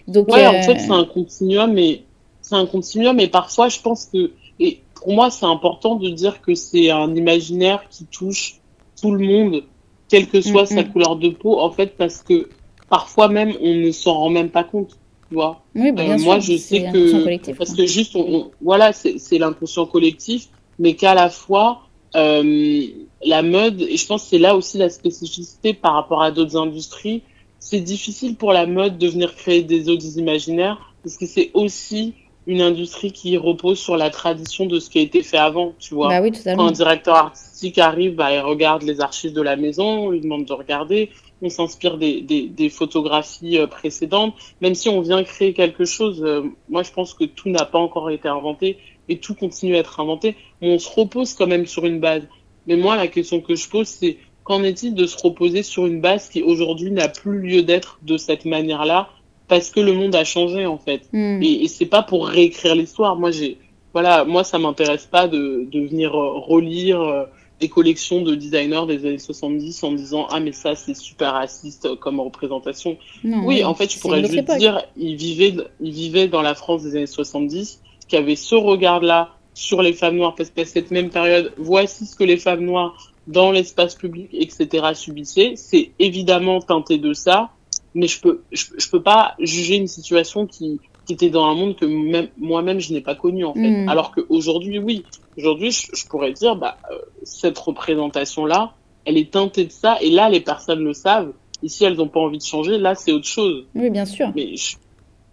Donc, ouais, en euh, fait, c'est un continuum, mais c'est un continuum, mais parfois, je pense que, et pour moi, c'est important de dire que c'est un imaginaire qui touche tout le monde, quelle que soit sa couleur de peau, en fait, parce que parfois même, on ne s'en rend même pas compte. Tu vois oui, bah, euh, moi, je sais que parce que juste, on, voilà, c'est l'inconscient collectif, mais qu'à la fois euh, la mode, et je pense que c'est là aussi la spécificité par rapport à d'autres industries, c'est difficile pour la mode de venir créer des autres imaginaires parce que c'est aussi une industrie qui repose sur la tradition de ce qui a été fait avant, tu vois. Bah oui, Quand un directeur artistique arrive, bah, il regarde les archives de la maison, on lui demande de regarder, on s'inspire des, des, des, photographies euh, précédentes, même si on vient créer quelque chose. Euh, moi, je pense que tout n'a pas encore été inventé et tout continue à être inventé. Mais on se repose quand même sur une base. Mais moi, la question que je pose, c'est qu'en est-il de se reposer sur une base qui aujourd'hui n'a plus lieu d'être de cette manière-là parce que le monde a changé en fait. Hmm. Et, et c'est pas pour réécrire l'histoire. Moi, j'ai voilà, moi ça m'intéresse pas de, de venir euh, relire euh, des collections de designers des années 70 en disant ah mais ça c'est super raciste comme représentation. oui, en fait, je pourrais juste dire ils vivaient ils vivaient dans la France des années 70 qui avait ce regard-là sur les femmes noires parce qu'à cette même période, voici ce que les femmes noires dans l'espace public, etc., subissaient. C'est évidemment teinté de ça, mais je peux, je, peux pas juger une situation qui, qui était dans un monde que même, moi-même je n'ai pas connu en fait. Mm. Alors qu'aujourd'hui, oui, aujourd'hui, je, pourrais dire, bah, euh, cette représentation-là, elle est teintée de ça, et là, les personnes le savent. Et si elles n'ont pas envie de changer, là, c'est autre chose. Oui, bien sûr. Mais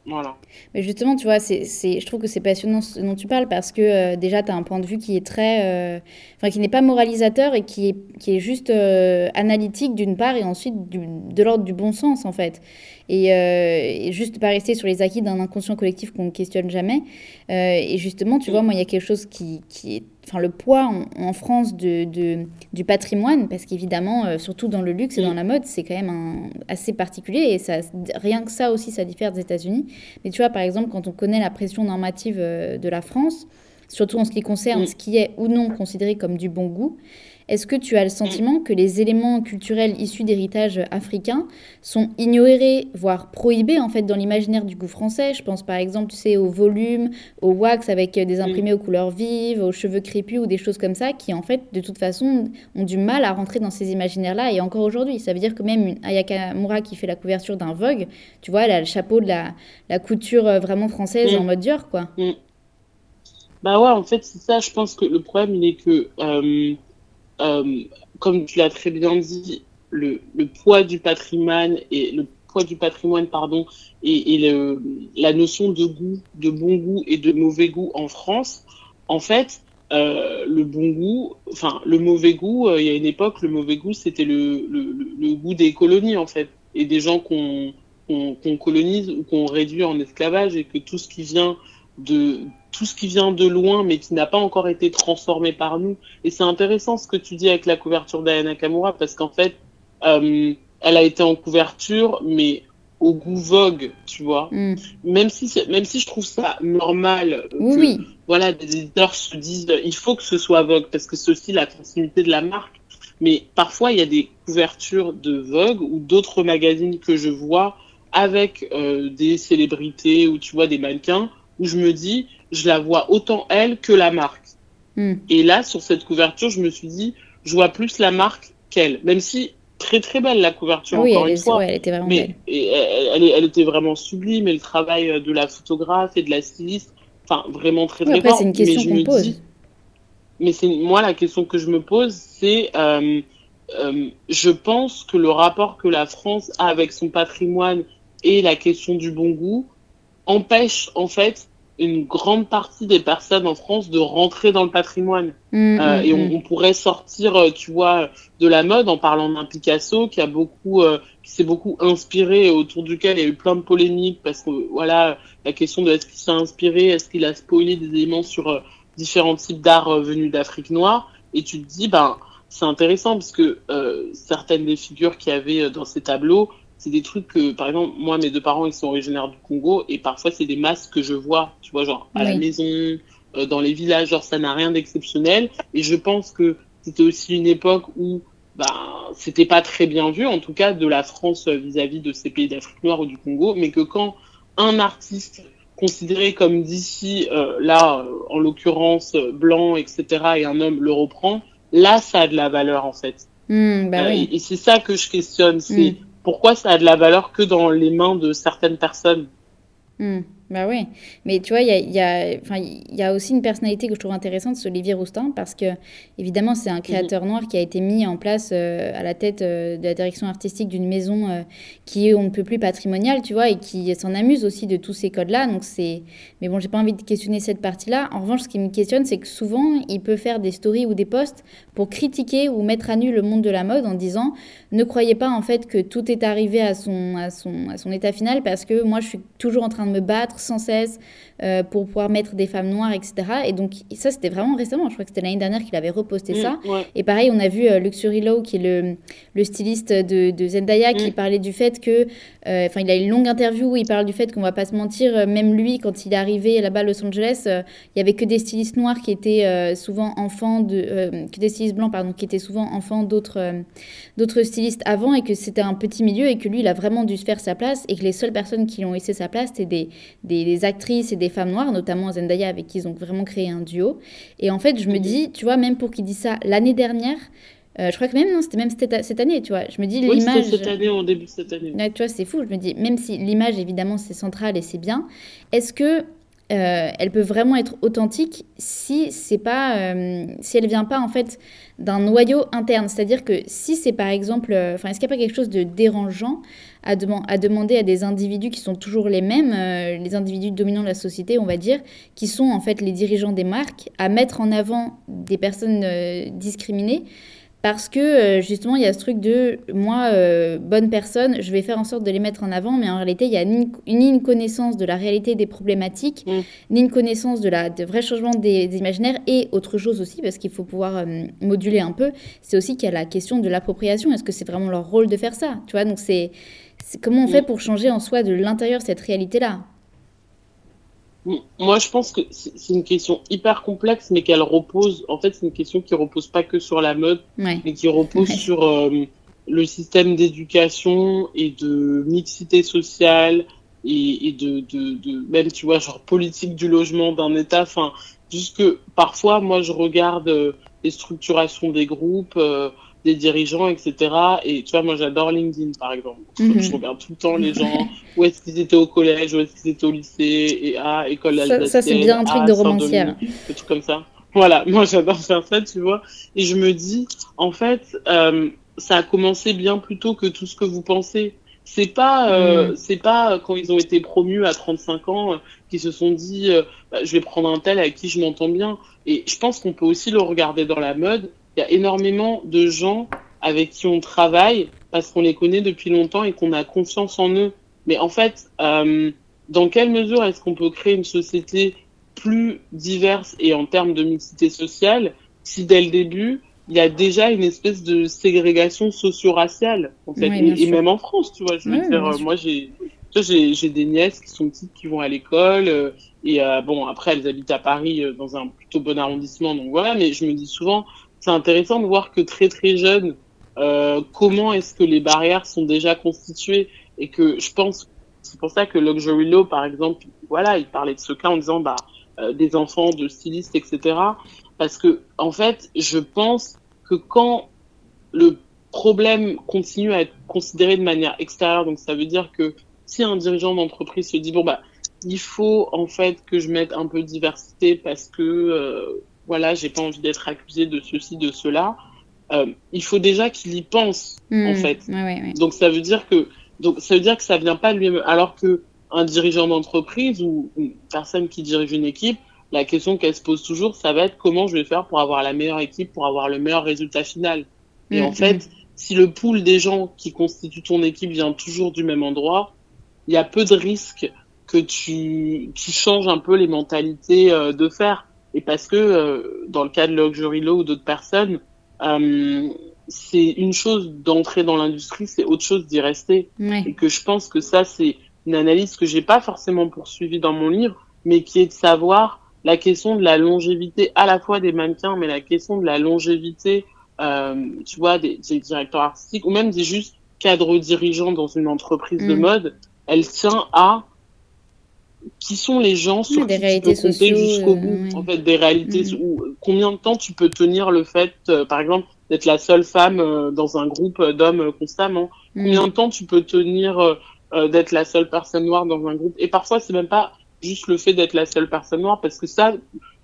voilà. Mais justement, tu vois, c'est, je trouve que c'est passionnant ce dont tu parles parce que euh, déjà, tu as un point de vue qui est très. Euh, qui n'est pas moralisateur et qui est, qui est juste euh, analytique d'une part et ensuite de l'ordre du bon sens, en fait. Et, et, juste pas rester sur les acquis d'un inconscient collectif qu'on ne questionne jamais. et justement, tu vois, moi, il y a quelque chose qui, qui est enfin, le poids en, France de, du patrimoine, parce qu'évidemment, euh, surtout dans le luxe et dans la mode, c'est quand même un, assez particulier, et ça, rien que ça aussi, ça diffère des États-Unis. Mais tu vois, par exemple, quand on connaît la pression normative euh, de la France, surtout en ce qui concerne ce qui est ou non considéré comme du bon goût, est-ce que tu as le sentiment que les éléments culturels issus d'héritage africain sont ignorés, voire prohibés en fait dans l'imaginaire du goût français? Je pense par exemple, tu sais, au volume, au wax avec des imprimés aux couleurs vives, aux cheveux crépus ou des choses comme ça, qui en fait, de toute façon, ont du mal à rentrer dans ces imaginaires-là et encore aujourd'hui. Ça veut dire que même une Ayaka Moura qui fait la couverture d'un Vogue, tu vois, elle a le chapeau de la, la couture euh, vraiment française mm. en mode Dior, quoi. Mm. Bah ouais, en fait, c'est ça. Je pense que le problème, il est que euh, euh, comme tu l'as très bien dit, le, poids du patrimoine et le poids du patrimoine, pardon, et, la notion de goût, de bon goût et de mauvais goût en France, en fait, euh, le bon goût, enfin le mauvais goût, euh, il y a une époque, le mauvais goût, c'était le, goût des colonies en fait, et des gens qu'on colonise ou qu'on réduit en esclavage, et que tout ce qui vient de tout ce qui vient de loin mais qui n'a pas encore été transformé par nous. Et c'est intéressant ce que tu dis avec la couverture d'Ayana Kamura parce qu'en fait, euh, elle a été en couverture mais au goût vogue, tu vois. Mm. Même si même si je trouve ça normal oui, oui. voilà des éditeurs se disent il faut que ce soit vogue parce que c'est aussi la continuité de la marque. Mais parfois il y a des couvertures de Vogue ou d'autres magazines que je vois avec euh, des célébrités ou tu vois des mannequins où je me dis, je la vois autant elle que la marque. Hmm. Et là, sur cette couverture, je me suis dit, je vois plus la marque qu'elle. Même si très très belle la couverture, oui, encore elle une fois. elle était vraiment mais, belle. Et elle, elle, était vraiment sublime. Et le travail de la photographe et de la styliste, enfin, vraiment très très oui, c'est une question qu'on pose. Dis, mais c'est moi la question que je me pose, c'est euh, euh, je pense que le rapport que la France a avec son patrimoine et la question du bon goût empêche en fait une grande partie des personnes en France de rentrer dans le patrimoine. Mmh, euh, mmh, et on, mmh. on, pourrait sortir, euh, tu vois, de la mode en parlant d'un Picasso qui a beaucoup, euh, qui s'est beaucoup inspiré, autour duquel il y a eu plein de polémiques parce que voilà, la question de est-ce qu'il s'est inspiré, est-ce qu'il a spoilé des éléments sur différents types d'art venus d'Afrique noire. Et tu te dis, ben, c'est intéressant parce que certaines des figures qu'il y avait dans ces tableaux c'est des trucs que, par exemple, moi, mes deux parents, ils sont originaires du Congo, et parfois, c'est des masques que je vois, tu vois, genre, à la maison, euh, dans les villages, genre, ça n'a rien d'exceptionnel. Et je pense que c'était aussi une époque où, bah, c'était pas très bien vu, en tout cas, de la France vis-à-vis de ces pays d'Afrique noire ou du Congo, mais que quand un artiste considéré comme d'ici, euh, là, euh, en l'occurrence, blanc, etc., et un homme le reprend, là, ça a de la valeur, en fait. Mmh, bah oui. Et, c'est ça que je questionne, c'est mmh pourquoi ça a de la valeur que dans les mains de certaines personnes? Hmm. Bah oui, mais tu vois, il y a, y, a, y a, aussi une personnalité que je trouve intéressante, c'est Olivier Roustin, parce que, évidemment, c'est un créateur mhm. noir qui a été mis en place euh, à la tête euh, de la direction artistique d'une maison euh, qui est on ne peut plus patrimoniale, tu vois, et qui s'en amuse aussi de tous ces codes-là. Donc c'est, mais bon, j'ai pas envie de questionner cette partie-là. En revanche, ce qui me questionne, c'est que souvent, il peut faire des stories ou des posts pour critiquer ou mettre à nu le monde de la mode en disant ne croyez pas en fait que tout est arrivé à son, à son, à son état final parce que moi, je suis toujours en train de me battre sans cesse euh, pour pouvoir mettre des femmes noires, etc. Et donc, ça, c'était vraiment récemment. Je crois que c'était l'année dernière qu'il avait reposté mm, ça. Et pareil, on a vu euh, Luxury Low, qui est le, le styliste de, de Zendaya, qui mm. parlait du fait que. Euh, enfin, il a une longue interview où il parle du fait qu'on va pas se mentir, même lui, quand il est arrivé là-bas à Los Angeles, il y avait que des stylistes noirs qui étaient souvent enfants de. que des stylistes blancs, pardon, qui étaient souvent enfants d'autres d'autres stylistes avant et que c'était un petit milieu et que lui, il a vraiment dû se faire sa place et que les seules personnes qui ont laissé sa place, c'était des, des, actrices et des femmes noires, notamment Zendaya, avec qui ils ont vraiment créé un duo. Et en fait, je me mhm. dis, tu vois, même pour qu'il dise ça l'année dernière, euh, je crois que même, non, c'était même cette, année, tu vois. Je me dis, oui, l'image. cette année, en début de cette année. tu vois, c'est fou. Je me dis, même si l'image, évidemment, c'est central et c'est bien, est-ce que euh, elle peut vraiment être authentique si c'est pas euh, si elle vient pas en fait d'un noyau interne? C'est-à-dire que si c'est par exemple enfin est-ce qu'il n'y a pas quelque chose de dérangeant à, à, demander à des individus qui sont toujours les mêmes les individus dominants de la société on va dire qui sont en fait les dirigeants des marques à mettre en avant des personnes discriminées parce que euh, justement, il y a ce truc de moi, euh, bonne personne, je vais faire en sorte de les mettre en avant, mais en réalité, il y a ni une, connaissance de la réalité des problématiques, mm. ni une connaissance de la de vrai changement des, imaginaires, et autre chose aussi, parce qu'il faut pouvoir euh, moduler un peu, c'est aussi qu'il y a la question de l'appropriation. Est-ce que c'est vraiment leur rôle de faire ça? Tu vois, donc c'est comment on fait mm. pour changer en soi de l'intérieur cette réalité-là? Moi, je pense que c'est une question hyper complexe, mais qu'elle repose. En fait, c'est une question qui repose pas que sur la mode, mais qui repose sur euh, le système d'éducation et de mixité sociale et, et de, de, de, même, tu vois, genre politique du logement d'un État. Enfin, juste que parfois, moi, je regarde euh, les structurations des groupes. Euh, des dirigeants, etc. Et tu vois, moi j'adore LinkedIn par exemple. Mhm. Je regarde tout le temps les gens, où est-ce qu'ils étaient au collège, où est-ce qu'ils étaient au lycée, et à école Ça, ça c'est bien un truc de romancière. Des trucs comme ça. Voilà, moi j'adore faire ça, tu vois. Et je me dis, en fait, euh, ça a commencé bien plus tôt que tout ce que vous pensez. C'est pas, euh, mhm. c'est pas quand ils ont été promus à 35 ans euh, qu'ils se sont dit, euh, bah, je vais prendre un tel avec qui je m'entends bien. Et je pense qu'on peut aussi le regarder dans la mode il y a énormément de gens avec qui on travaille parce qu'on les connaît depuis longtemps et qu'on a confiance en eux. Mais en fait, euh, dans quelle mesure est-ce qu'on peut créer une société plus diverse et en termes de mixité sociale si dès le début, il y a déjà une espèce de ségrégation socio-raciale, en fait, et, même en France, tu vois. Je veux dire, moi, j'ai, j'ai des nièces qui sont petites qui vont à l'école euh, et euh, bon après elles habitent à Paris euh, dans un plutôt bon arrondissement donc voilà mais je me dis souvent c'est intéressant de voir que très très jeune, euh, comment est-ce que les barrières sont déjà constituées et que je pense c'est pour ça que Luxury Law par exemple voilà il parlait de ce cas en disant bah euh, des enfants de stylistes etc parce que en fait je pense que quand le problème continue à être considéré de manière extérieure donc ça veut dire que si un dirigeant d'entreprise se dit bon bah il faut en fait que je mette un peu de diversité parce que euh, voilà, j'ai pas envie d'être accusé de ceci, de cela. Euh, il faut déjà qu'il y pense, en hmm. fait. Donc ça veut dire que donc ça veut dire que ça vient pas de lui-même. Alors que un dirigeant d'entreprise ou une personne qui dirige une équipe, la question qu'elle se pose toujours, ça va être comment je vais faire pour avoir la meilleure équipe, pour avoir le meilleur résultat final. Et en mm-hmm. fait, si le pool des gens qui constituent ton équipe vient toujours du même endroit, il y a peu de risques que tu, tu changes un peu les mentalités euh, de faire. Et parce que euh, dans le cas de Luxury Law ou d'autres personnes, euh, c'est une chose d'entrer dans l'industrie, c'est autre chose d'y rester. Et que je pense que ça, c'est une analyse que j'ai pas forcément poursuivie dans mon livre, mais qui est de savoir la question de la longévité à la fois des mannequins, mais la question de la longévité, euh, tu vois, des, des, directeurs artistiques ou même des juste cadres dirigeants dans une entreprise de mm. mode, elle tient à qui sont les gens sur des qui réalités tu peux compter jusqu'au bout euh, en fait des réalités mm. combien de temps tu peux tenir le fait euh, par exemple d'être la seule femme euh, dans un groupe d'hommes constamment? Mm. combien de temps tu peux tenir d'être la seule personne noire dans un groupe? Et parfois c'est même pas juste le fait d'être la seule personne noire parce que ça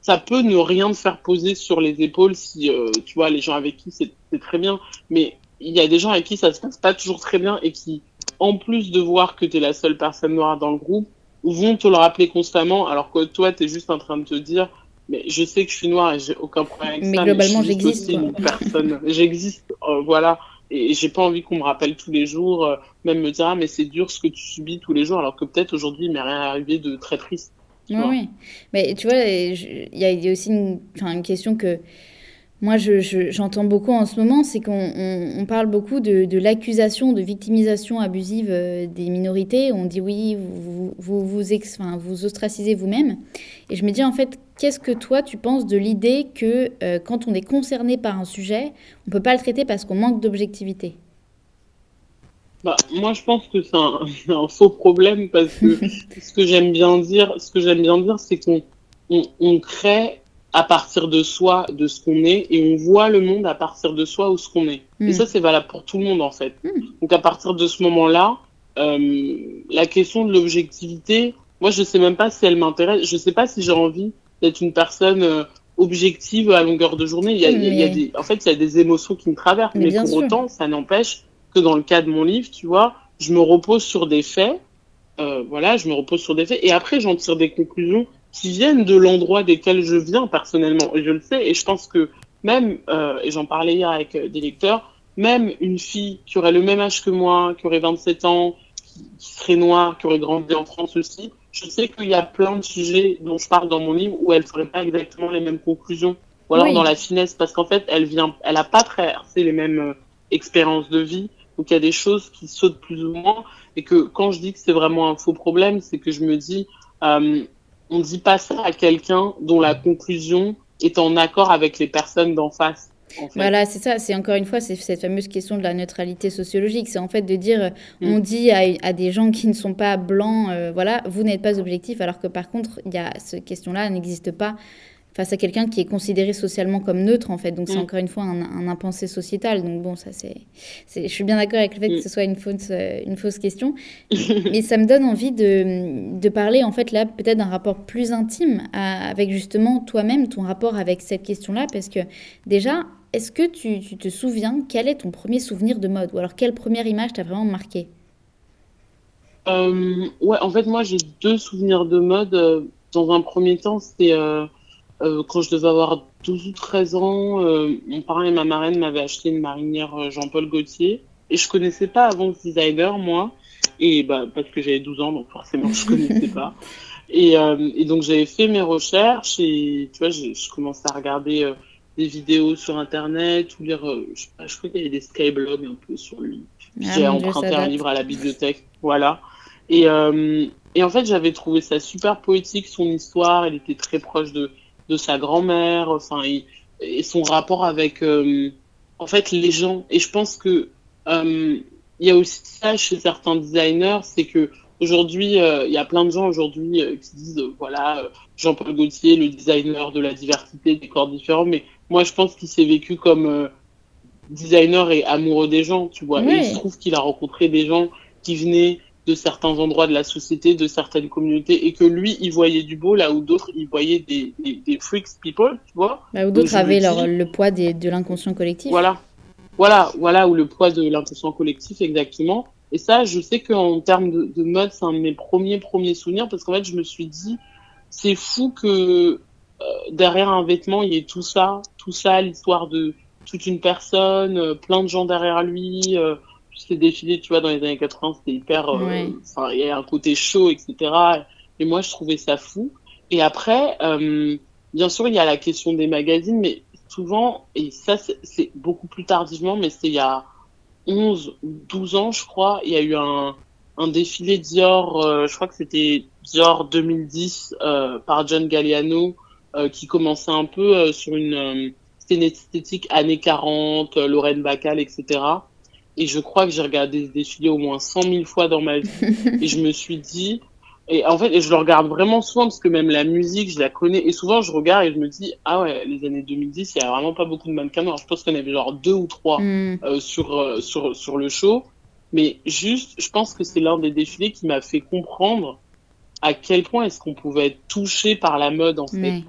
ça peut ne rien te faire poser sur les épaules si tu vois les gens avec qui c'est très bien mais il y a des gens avec qui ça se passe pas toujours très bien et qui en plus de voir que tu es la seule personne noire dans le groupe vont te le rappeler constamment, alors que toi, tu es juste en train de te dire, mais je sais que je suis noire et j'ai aucun problème avec mais ça. Globalement, j'existe. personne. j'existe, euh, voilà. Et j'ai pas envie qu'on me rappelle tous les jours, euh, même me dire, ah, mais c'est dur ce que tu subis tous les jours, alors que peut-être aujourd'hui, il m'est rien arrivé de très triste. Oui, oui. Mais tu vois, il y, a aussi une, une question que moi j'entends beaucoup en ce moment, c'est qu'on parle beaucoup de, l'accusation de victimisation abusive euh, des minorités. On dit oui, vous vous, vous, ex, enfin, vous ostracisez vous-même. Et je me dis en fait, qu'est-ce que toi tu penses de l'idée que euh, quand on est concerné par un sujet, on ne peut pas le traiter parce qu'on manque d'objectivité? Bah, moi, je pense que c'est un, faux problème parce que ce que j'aime bien dire, ce que j'aime bien dire, c'est qu'on on crée à partir de soi, de ce qu'on est, et on voit le monde à partir de soi ou ce qu'on est. Et hmm. ça, c'est valable pour tout le monde, en fait. Hmm. Donc, à partir de ce moment-là, euh, la question de l'objectivité, moi, je sais même pas si elle m'intéresse. Je sais pas si j'ai envie d'être une personne euh, objective à longueur de journée. Il y a, il y a des, en fait, il y a des émotions qui me traversent, mais, pour autant, ça n'empêche que dans le cas de mon livre, tu vois, je me repose sur des faits. Euh, voilà, je me repose sur des faits, et après, j'en tire des conclusions qui viennent de l'endroit desquels je viens personnellement. Et je le sais, et je pense que même, euh, et j'en parlais hier avec euh, des lecteurs, même une fille qui aurait le même âge que moi, qui aurait 27 ans, qui, serait noire, qui aurait grandi en France aussi, je sais qu'il y a plein de sujets dont je parle dans mon livre où elle ferait pas exactement les mêmes conclusions. Ou alors dans la finesse, parce qu'en fait, elle vient, elle a pas traversé les mêmes euh, expériences de vie. Donc il y a des choses qui sautent plus ou moins. Et que quand je dis que c'est vraiment un faux problème, c'est que je me dis, euh, on ne dit pas ça à quelqu'un dont la conclusion est en accord avec les personnes d'en face. Voilà, c'est ça. C'est encore une fois, c'est cette fameuse question de la neutralité sociologique. C'est en fait de dire, mm. on dit à, des gens qui ne sont pas blancs, euh, voilà, vous n'êtes pas objectif, alors que par contre, il y a cette question-là n'existe pas face à quelqu'un qui est considéré socialement comme neutre en fait. Donc c'est mm. encore une fois un, impensé sociétal. Donc bon, ça c'est, je suis bien d'accord avec le fait que mm. ce soit une fausse, euh, une fausse question, mais ça me donne envie de, de parler en fait là peut-être d'un rapport plus intime avec justement toi-même, ton rapport avec cette question-là, parce que déjà, est-ce que tu, tu, te souviens quel est ton premier souvenir de mode? Ou alors quelle première image t'a vraiment marqué? Euh, Ouais, en fait moi j'ai deux souvenirs de mode. Euh, dans un premier temps, c'était euh, quand je devais avoir 12 ou 13 ans, euh, mon parrain et ma marraine m'avaient acheté une marinière euh, Jean-Paul Gaultier. Et je connaissais pas avant ce designer, moi. Et bah, parce que j'avais 12 ans, donc forcément, je connaissais pas. Et, et donc, j'avais fait mes recherches et, tu vois, je, commençais à regarder des vidéos sur Internet ou lire, je, je crois qu'il y avait des skyblogs un peu sur lui. Ah, j'ai emprunté un livre à la bibliothèque. Voilà. Et, et en fait, j'avais trouvé ça super poétique, son histoire. Elle était très proche de, de sa grand-mère, enfin, et, son rapport avec, euh, en fait, les gens. Et je pense que euh, il y a aussi ça chez certains designers, c'est que aujourd'hui, euh, il y a plein de gens aujourd'hui qui disent, voilà, Jean-Paul Gaultier, le designer de la diversité, des corps différents, mais moi, je pense qu'il s'est vécu comme designer et amoureux des gens, tu vois. Et il se trouve qu'il a rencontré des gens qui venaient de certains endroits de la société, de certaines communautés, et que lui, il voyait du beau, là où d'autres, il voyait des, des, freaks people, tu vois. Là où d'autres avaient leur, le poids des, de l'inconscient collectif. Voilà. Voilà, voilà, ou le poids de l'inconscient collectif, exactement. Et ça, je sais qu'en termes de, mode, c'est un de mes premiers premiers souvenirs parce qu'en fait, je me suis dit, c'est fou que euh, derrière un vêtement, il y ait tout ça, tout ça, l'histoire de toute une personne, euh, plein de gens derrière lui. Euh, ces défilés, tu vois, dans les années 80, c'était hyper, euh, il y a un côté chaud, etc. Et moi, je trouvais ça fou. Et après, bien sûr, il y a la question des magazines, mais souvent, et ça, c'est beaucoup plus tardivement, mais c'est il y a 11 ou 12 ans, je crois, il y a eu un, un défilé Dior, euh, je crois que c'était Dior 2010 euh, par John Galliano, euh, qui commençait un peu sur une, une esthétique années 40, Lorraine Bacall, etc. Et je crois que j'ai regardé ce défilé au moins 100 000 fois dans ma vie. et je me suis dit, et en fait, je le regarde vraiment souvent parce que même la musique, je la connais. Et souvent, je regarde et je me dis, ah ouais, les années 2010, il y a vraiment pas beaucoup de mannequins. Alors, je pense qu'on avait genre deux ou trois mm. euh, sur, euh, sur, sur le show. Mais juste, je pense que c'est l'un des défilés qui m'a fait comprendre à quel point est-ce qu'on pouvait être touché par la mode, en fait.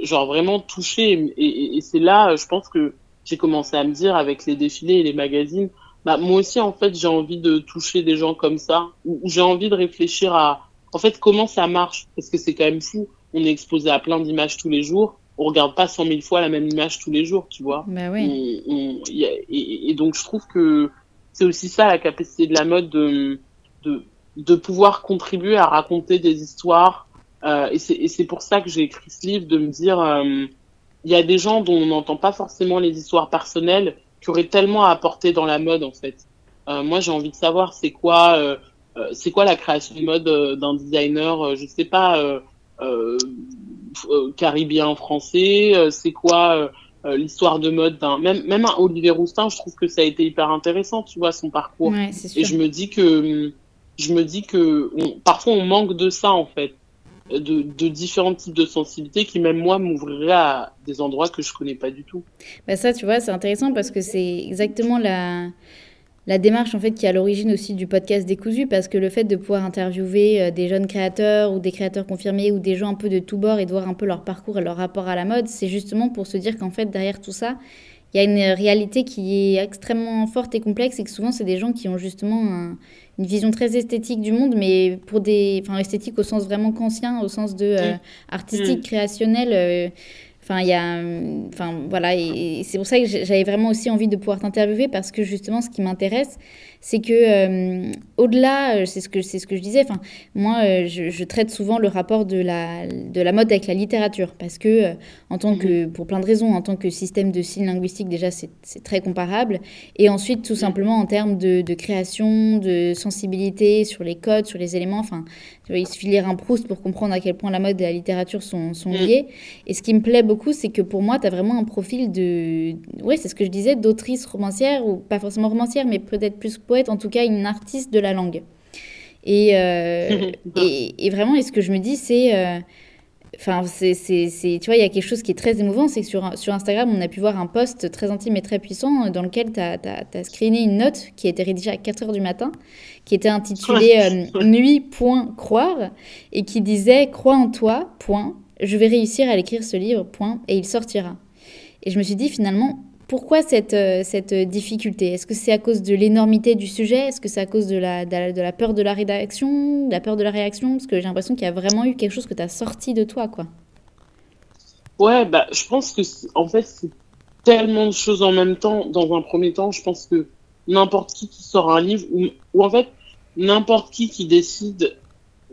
Genre vraiment touché. Et, et c'est là, je pense que j'ai commencé à me dire avec les défilés et les magazines, bah, moi aussi, en fait, j'ai envie de toucher des gens comme ça, ou j'ai envie de réfléchir à, en fait, comment ça marche Parce que c'est quand même fou. On est exposé à plein d'images tous les jours. On regarde pas cent mille fois la même image tous les jours, tu vois. Bah oui. et, donc, je trouve que c'est aussi ça la capacité de la mode de, de, de pouvoir contribuer à raconter des histoires. Euh, et c'est pour ça que j'ai écrit ce livre, de me dire, euh, il y a des gens dont on n'entend pas forcément les histoires personnelles qui auraient tellement à apporter dans la mode, en fait. Euh, moi, j'ai envie de savoir c'est quoi euh, euh, c'est quoi la création de mode euh, d'un designer, je sais pas, caribien français, c'est quoi l'histoire de mode d'un même même un Olivier Roustin je trouve que ça a été hyper intéressant tu vois son parcours. Et je me dis que je me dis que parfois on manque de ça en fait de, différents types de sensibilités qui même moi m'ouvriraient à des endroits que je connais pas du tout. Bah ça tu vois c'est intéressant parce que c'est exactement la la démarche en fait qui est à l'origine aussi du podcast Décousu parce que le fait de pouvoir interviewer euh, des jeunes créateurs ou des créateurs confirmés ou des gens un peu de tous bords et de voir un peu leur parcours et leur rapport à la mode, c'est justement pour se dire qu'en fait derrière tout ça, il y a une réalité qui est extrêmement forte et complexe et que souvent c'est des gens qui ont justement une vision très esthétique du monde, mais pour des, enfin esthétique au sens vraiment kantien, au sens de euh, mmh. artistique, mmh. créationnel. Euh, Enfin, il y a, enfin voilà, et, c'est pour ça que j'avais vraiment aussi envie de pouvoir t'interviewer parce que justement, ce qui m'intéresse, c'est que euh, au-delà, euh, c'est ce que c'est ce que je disais. Enfin, moi, euh, je, traite souvent le rapport de la de la mode avec la littérature parce que en tant que mhm. pour plein de raisons, en tant que système de signes linguistiques, déjà c'est très comparable. Et ensuite, tout simplement en termes de, de, création, de sensibilité sur les codes, sur les éléments. Enfin, il suffit de lire un Proust pour comprendre à quel point la mode et la littérature sont, sont mm. liées. Et ce qui me plaît beaucoup, c'est que pour moi, tu as vraiment un profil de. Oui, c'est ce que je disais, d'autrice romancière, ou pas forcément romancière, mais peut-être plus poète, en tout cas une artiste de la langue. Et, euh, et, vraiment, et ce que je me dis, c'est. Euh, enfin, c'est, tu vois, il y a quelque chose qui est très émouvant, c'est que sur, sur Instagram, on a pu voir un post très intime et très puissant dans lequel tu as, as, screené une note qui a été rédigée à 4 heures du matin, qui était intitulée euh, Nuit, point, croire, et qui disait Crois en toi, point, je vais réussir à l'écrire ce livre, point, et il sortira. Et je me suis dit finalement, pourquoi cette, euh, difficulté? Est-ce que c'est à cause de l'énormité du sujet? Est-ce que c'est à cause de la, peur de la rédaction la peur de la réaction? Parce que j'ai l'impression qu'il y a vraiment eu quelque chose que tu as sorti de toi, quoi. Ouais, bah, je pense que, en fait, c'est tellement de choses en même temps. Dans un premier temps, je pense que n'importe qui qui sort un livre, ou, ou en fait, n'importe qui qui décide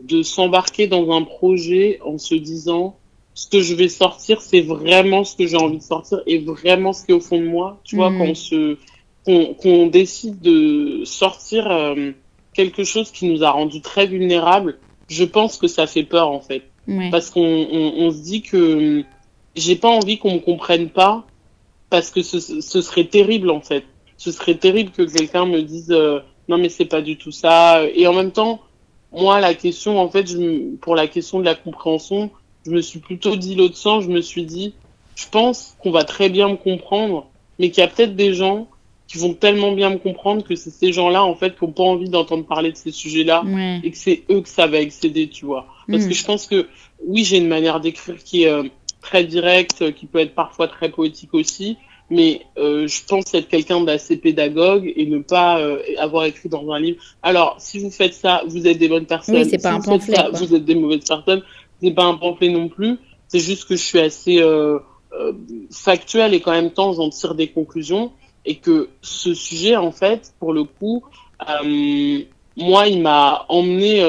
de s'embarquer dans un projet en se disant ce que je vais sortir, c'est vraiment ce que j'ai envie de sortir et vraiment ce qui est au fond de moi. Tu vois, mm. quand on se, qu'on décide de sortir euh, quelque chose qui nous a rendu très vulnérables, je pense que ça fait peur en fait, parce qu'on on, se dit que j'ai pas envie qu'on me comprenne pas, parce que ce, ce, serait terrible en fait. Ce serait terrible que quelqu'un me dise euh, non mais c'est pas du tout ça. Et en même temps, moi la question en fait, je, pour la question de la compréhension, je me suis plutôt dit l'autre sens, je me suis dit, je pense qu'on va très bien me comprendre, mais qu'il y a peut-être des gens qui vont tellement bien me comprendre que c'est ces gens-là, en fait, qui n'ont pas envie d'entendre parler de ces sujets-là, et que c'est eux que ça va excéder, tu vois. Parce mm. que je pense que, oui, j'ai une manière d'écrire qui est euh, très directe, qui peut être parfois très poétique aussi, mais euh, je pense être quelqu'un d'assez pédagogue et ne pas euh, avoir écrit dans un livre. Alors, si vous faites ça, vous êtes des bonnes personnes. Oui, c'est pas un pamphlet. Ça, vous êtes des mauvaises personnes. C'est pas un pamphlet non plus. C'est juste que je suis assez euh, euh, factuel et quand même temps, j'en tire des conclusions et que ce sujet, en fait, pour le coup, euh, moi, il m'a emmené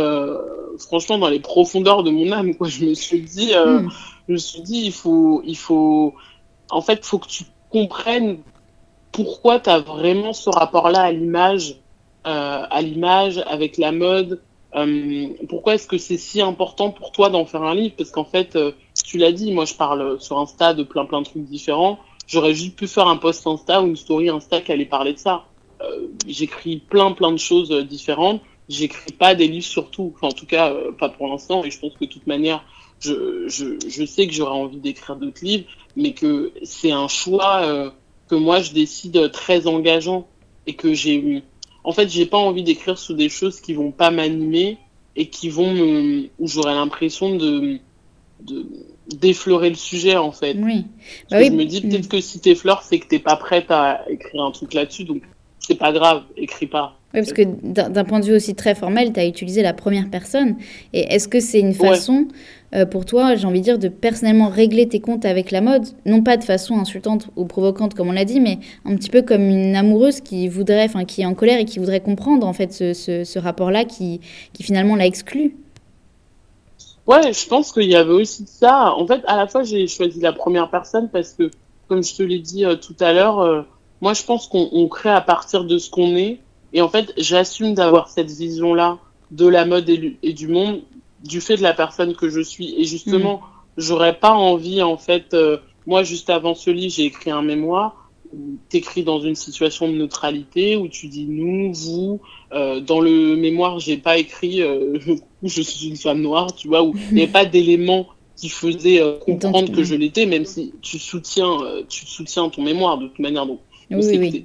franchement dans les profondeurs de mon âme. Quoi. Je me suis dit, hmm. je me suis dit, il faut, il faut, en fait, faut que tu comprennent pourquoi tu as vraiment ce rapport-là à l'image, euh, à l'image, avec la mode. Euh, pourquoi est-ce que c'est si important pour toi d'en faire un livre? Parce qu'en fait, euh, tu l'as dit, moi je parle sur Insta de plein plein de trucs différents. J'aurais juste pu faire un post Insta ou une story Insta qui allait parler de ça. Euh, j'écris plein plein de choses différentes. J'écris pas des livres sur tout. Enfin, en tout cas, pas pour l'instant. Et je pense que de toute manière, je, sais que j'aurais envie d'écrire d'autres livres, mais que c'est un choix euh, que moi je décide très engageant et que j'ai en fait j'ai pas envie d'écrire sur des choses qui vont pas m'animer et qui vont me où j'aurais l'impression de de d'effleurer le sujet en fait. Oui. Bah oui. Je me dis peut-être que si t'effleures c'est que t'es pas prête à écrire un truc là-dessus donc c'est pas grave, écris pas. Oui, parce que d'un point de vue aussi très formel, tu as utilisé la première personne. Et est-ce que c'est une façon euh, pour toi, j'ai envie de dire, de personnellement régler tes comptes avec la mode, non pas de façon insultante ou provocante comme on l'a dit, mais un petit peu comme une amoureuse qui voudrait, enfin qui est en colère et qui voudrait comprendre en fait ce, ce, rapport-là qui, qui finalement l'a exclu. Ouais, je pense qu'il y avait aussi ça. En fait, à la fois, j'ai choisi la première personne parce que, comme je te l'ai dit euh, tout à l'heure, euh, moi, je pense qu'on crée à partir de ce qu'on est. Et en fait, j'assume d'avoir cette vision-là de la mode et, du monde du fait de la personne que je suis. Et justement, mm. j'aurais pas envie, en fait, euh, moi, juste avant ce livre, j'ai écrit un mémoire où t'écris dans une situation de neutralité, où tu dis nous, vous. Euh, dans le mémoire, j'ai pas écrit euh, je suis une femme noire, tu vois, où il n'y avait pas d'éléments qui faisaient comprendre que je l'étais, même si tu soutiens, tu soutiens ton mémoire de toute manière. Donc,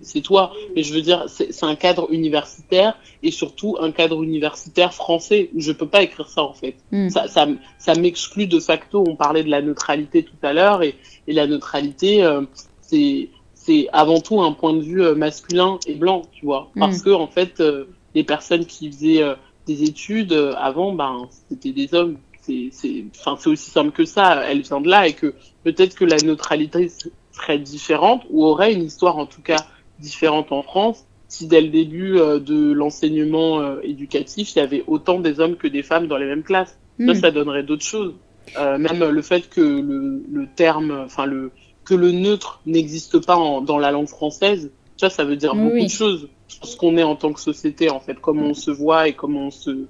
c'est toi, mais je veux dire, c'est un cadre universitaire et surtout un cadre universitaire français je peux pas écrire ça en fait. Hmm. Ça, ça, ça m'exclut de facto. On parlait de la neutralité tout à l'heure et, et, la neutralité, euh, c'est c'est avant tout un point de vue euh, masculin et blanc, tu vois, hmm. parce que en fait, euh, les personnes qui faisaient des études avant, ben c'était des hommes. C'est enfin c'est aussi simple que ça. Elle vient de là et que peut-être que la neutralité serait différente ou aurait une histoire en tout cas différente en France si dès le début euh, de l'enseignement euh, éducatif, il y avait autant des hommes que des femmes dans les mêmes classes. Ça, hmm. ça donnerait d'autres choses. Euh, même le fait que le, le terme, enfin le que le neutre n'existe pas en, dans la langue française, ça, ça veut dire beaucoup de choses sur ce qu'on est en tant que société, en fait, comment on se voit et comment on se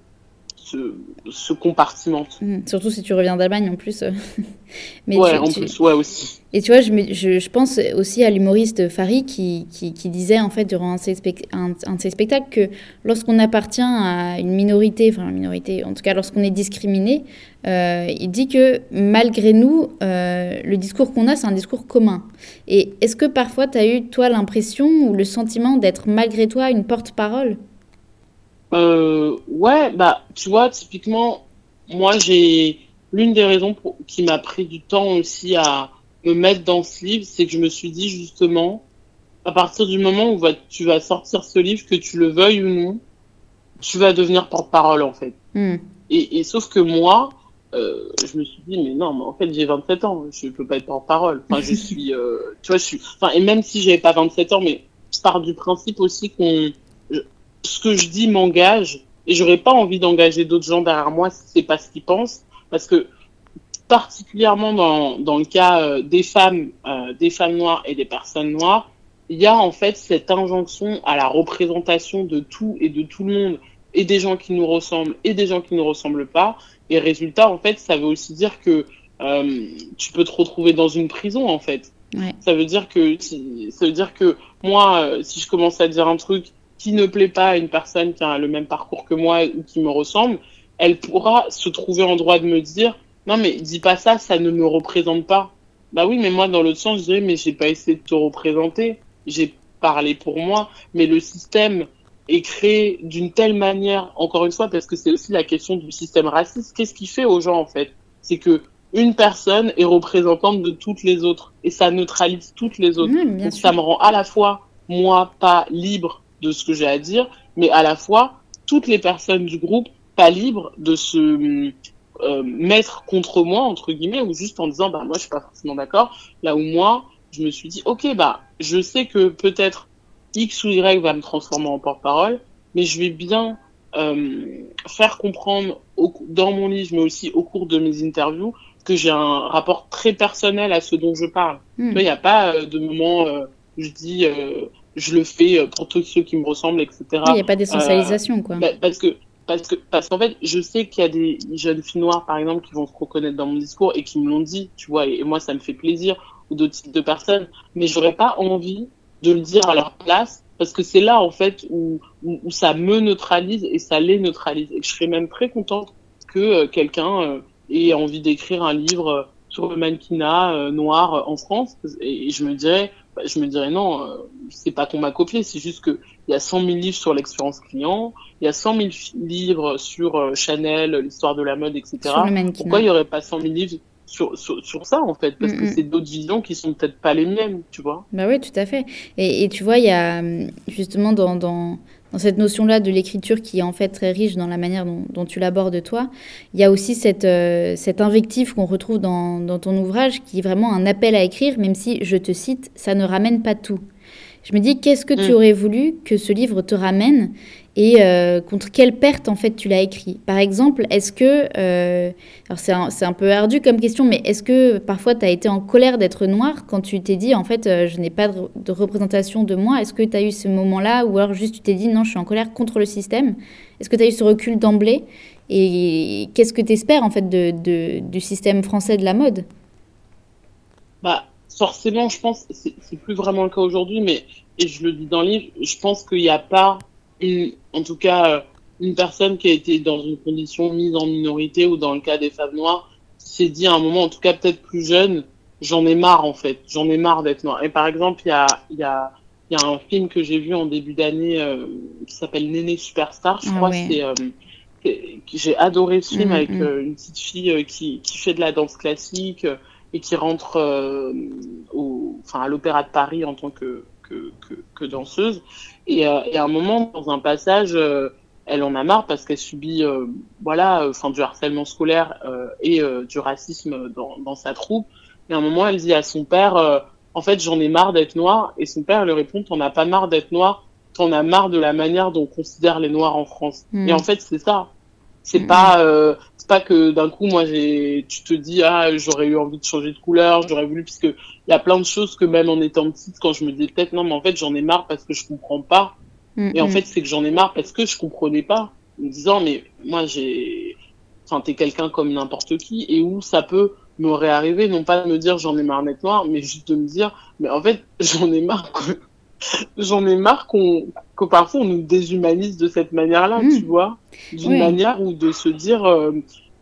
se, compartimente. Hmm. surtout si tu reviens d'Allemagne en plus. Mais ouais, en plus, ouais aussi. Et tu vois, je, je, je pense aussi à l'humoriste Farid qui, qui, qui, disait en fait durant un de ses, un, de ses spectacles que lorsqu'on appartient à une minorité, enfin une minorité, en tout cas lorsqu'on est discriminé, euh, il dit que malgré nous, euh, le discours qu'on a, c'est un discours commun. Et est-ce que parfois tu as eu, toi, l'impression ou le sentiment d'être malgré toi une porte-parole? Euh, ouais, bah, tu vois, typiquement, moi, j'ai l'une des raisons pour... qui m'a pris du temps aussi à me mettre dans ce livre, c'est que je me suis dit justement, à partir du moment où tu vas sortir ce livre, que tu le veuilles ou non, tu vas devenir porte-parole en fait. Hmm. Et, et, sauf que moi, euh, je me suis dit mais non, mais en fait j'ai 27 ans, je peux pas être porte-parole. Enfin, je suis, euh, tu vois, je suis. Enfin, et même si j'avais pas 27 ans, mais je pars du principe aussi qu'on ce que je dis m'engage et j'aurais pas envie d'engager d'autres gens derrière moi si c'est pas ce qu'ils pensent parce que particulièrement dans, dans le cas euh, des femmes euh, des femmes noires et des personnes noires il y a en fait cette injonction à la représentation de tout et de tout le monde et des gens qui nous ressemblent et des gens qui ne nous ressemblent pas et résultat en fait ça veut aussi dire que euh, tu peux te retrouver dans une prison en fait ouais. ça veut dire que ça veut dire que moi euh, si je commence à dire un truc qui ne plaît pas à une personne qui a le même parcours que moi ou qui me ressemble, elle pourra se trouver en droit de me dire non mais dis pas ça, ça ne me représente pas. Bah oui, mais moi dans l'autre sens, je dirais mais j'ai pas essayé de te représenter, j'ai parlé pour moi, mais le système est créé d'une telle manière, encore une fois, parce que c'est aussi la question du système raciste. Qu'est-ce qui fait aux gens en fait? C'est que une personne est représentante de toutes les autres et ça neutralise toutes les autres. Donc ça me rend à la fois moi pas libre de ce que j'ai à dire, mais à la fois toutes les personnes du groupe pas libres de se euh, mettre contre moi entre guillemets ou juste en disant bah moi je suis pas forcément d'accord. Là où moi je me suis dit ok bah je sais que peut-être X ou Y va me transformer en porte-parole, mais je vais bien euh, faire comprendre dans mon livre, mais aussi au cours de mes interviews, que j'ai un rapport très personnel à ce dont je parle. Hmm. Il n'y a pas euh, de moment où je dis je le fais pour tous ceux qui me ressemblent, etc. Il n'y a pas d'essentialisation, quoi. Bah, parce que parce que parce qu'en fait, je sais qu'il y a des jeunes filles noires, par exemple, qui vont se reconnaître dans mon discours et qui me l'ont dit, tu vois, et, moi ça me fait plaisir, ou d'autres types de personnes, mais j'aurais pas envie de le dire à leur place parce que c'est là en fait où, où, où, ça me neutralise et ça les neutralise et je serais même très contente que quelqu'un et envie d'écrire un livre euh, sur le mannequinat euh, noir euh, en France. Et, je me dirais, bah, je me dirais non, c'est pas qu'on m'a copié, c'est juste que il y a 100 000 livres sur l'expérience client, il y a 100 000 livres sur Chanel, l'histoire de la mode, etc. Pourquoi il y aurait pas 100 000 livres sur, sur, sur, ça en fait? Parce que c'est d'autres visions qui sont peut-être pas les miennes tu vois. Bah oui tout à fait. Et, et tu vois il y a justement dans, dans, dans cette notion-là de l'écriture qui est en fait très riche dans la manière dont, tu l'abordes toi, il y a aussi cette, euh, cette invective qu'on retrouve dans, dans, ton ouvrage qui est vraiment un appel à écrire, même si, je te cite, ça ne ramène pas tout. Je me dis, qu'est-ce que tu mm. aurais voulu que ce livre te ramène et euh, contre quelle perte en fait tu l'as écrit. Par exemple, est-ce que, euh, alors c'est un, un, peu ardu comme question, mais est-ce que parfois tu as été en colère d'être noir quand tu t'es dit en fait euh, je n'ai pas de, représentation de moi? Est-ce que tu as eu ce moment-là ou alors juste tu t'es dit non je suis en colère contre le système? Est-ce que tu as eu ce recul d'emblée? Et qu'est-ce que tu espères en fait de, du système français de la mode? Bah forcément je pense, c'est plus vraiment le cas aujourd'hui, mais et je le dis dans le livre, je pense qu'il n'y a pas en tout cas, euh, une personne qui a été dans une condition mise en minorité ou dans le cas des femmes noires, s'est dit à un moment, en tout cas peut-être plus jeune, j'en ai marre en fait, j'en ai marre d'être noire. Et par exemple, il y a, y, a, y a un film que j'ai vu en début d'année euh, qui s'appelle Néné Superstar, je ah crois, c'est euh, j'ai adoré ce film mm, avec mm. une petite fille qui, qui fait de la danse classique et qui rentre au, enfin, à l'Opéra de Paris en tant que, que, que, que danseuse. Et, euh, et, à un moment, dans un passage, euh, elle en a marre parce qu'elle subit, euh, voilà, enfin du harcèlement scolaire et du racisme dans, dans, sa troupe. Et à un moment, elle dit à son père, en fait, j'en ai marre d'être noire. Et son père lui répond, t'en as pas marre d'être noire, t'en as marre de la manière dont on considère les noirs en France. Hmm. Et en fait, c'est ça. C'est hmm. pas, euh, c'est pas que d'un coup, moi, j'ai, tu te dis, ah, j'aurais eu envie de changer de couleur, j'aurais voulu, puisque il y a plein de choses que même en étant petite, quand je me dis peut-être, non, mais en fait, j'en ai marre parce que je comprends pas. Mm, et en fait, c'est que j'en ai marre parce que je comprenais pas. En me disant, mais moi, j'ai, enfin, t'es quelqu'un comme n'importe qui, et où ça peut me réarriver, non pas de me dire j'en ai marre d'être noir, mais juste de me dire, mais en fait, j'en ai marre j'en ai marre qu'on que parfois on nous déshumanise de cette manière-là, hmm. tu vois, d'une manière où de se dire, euh,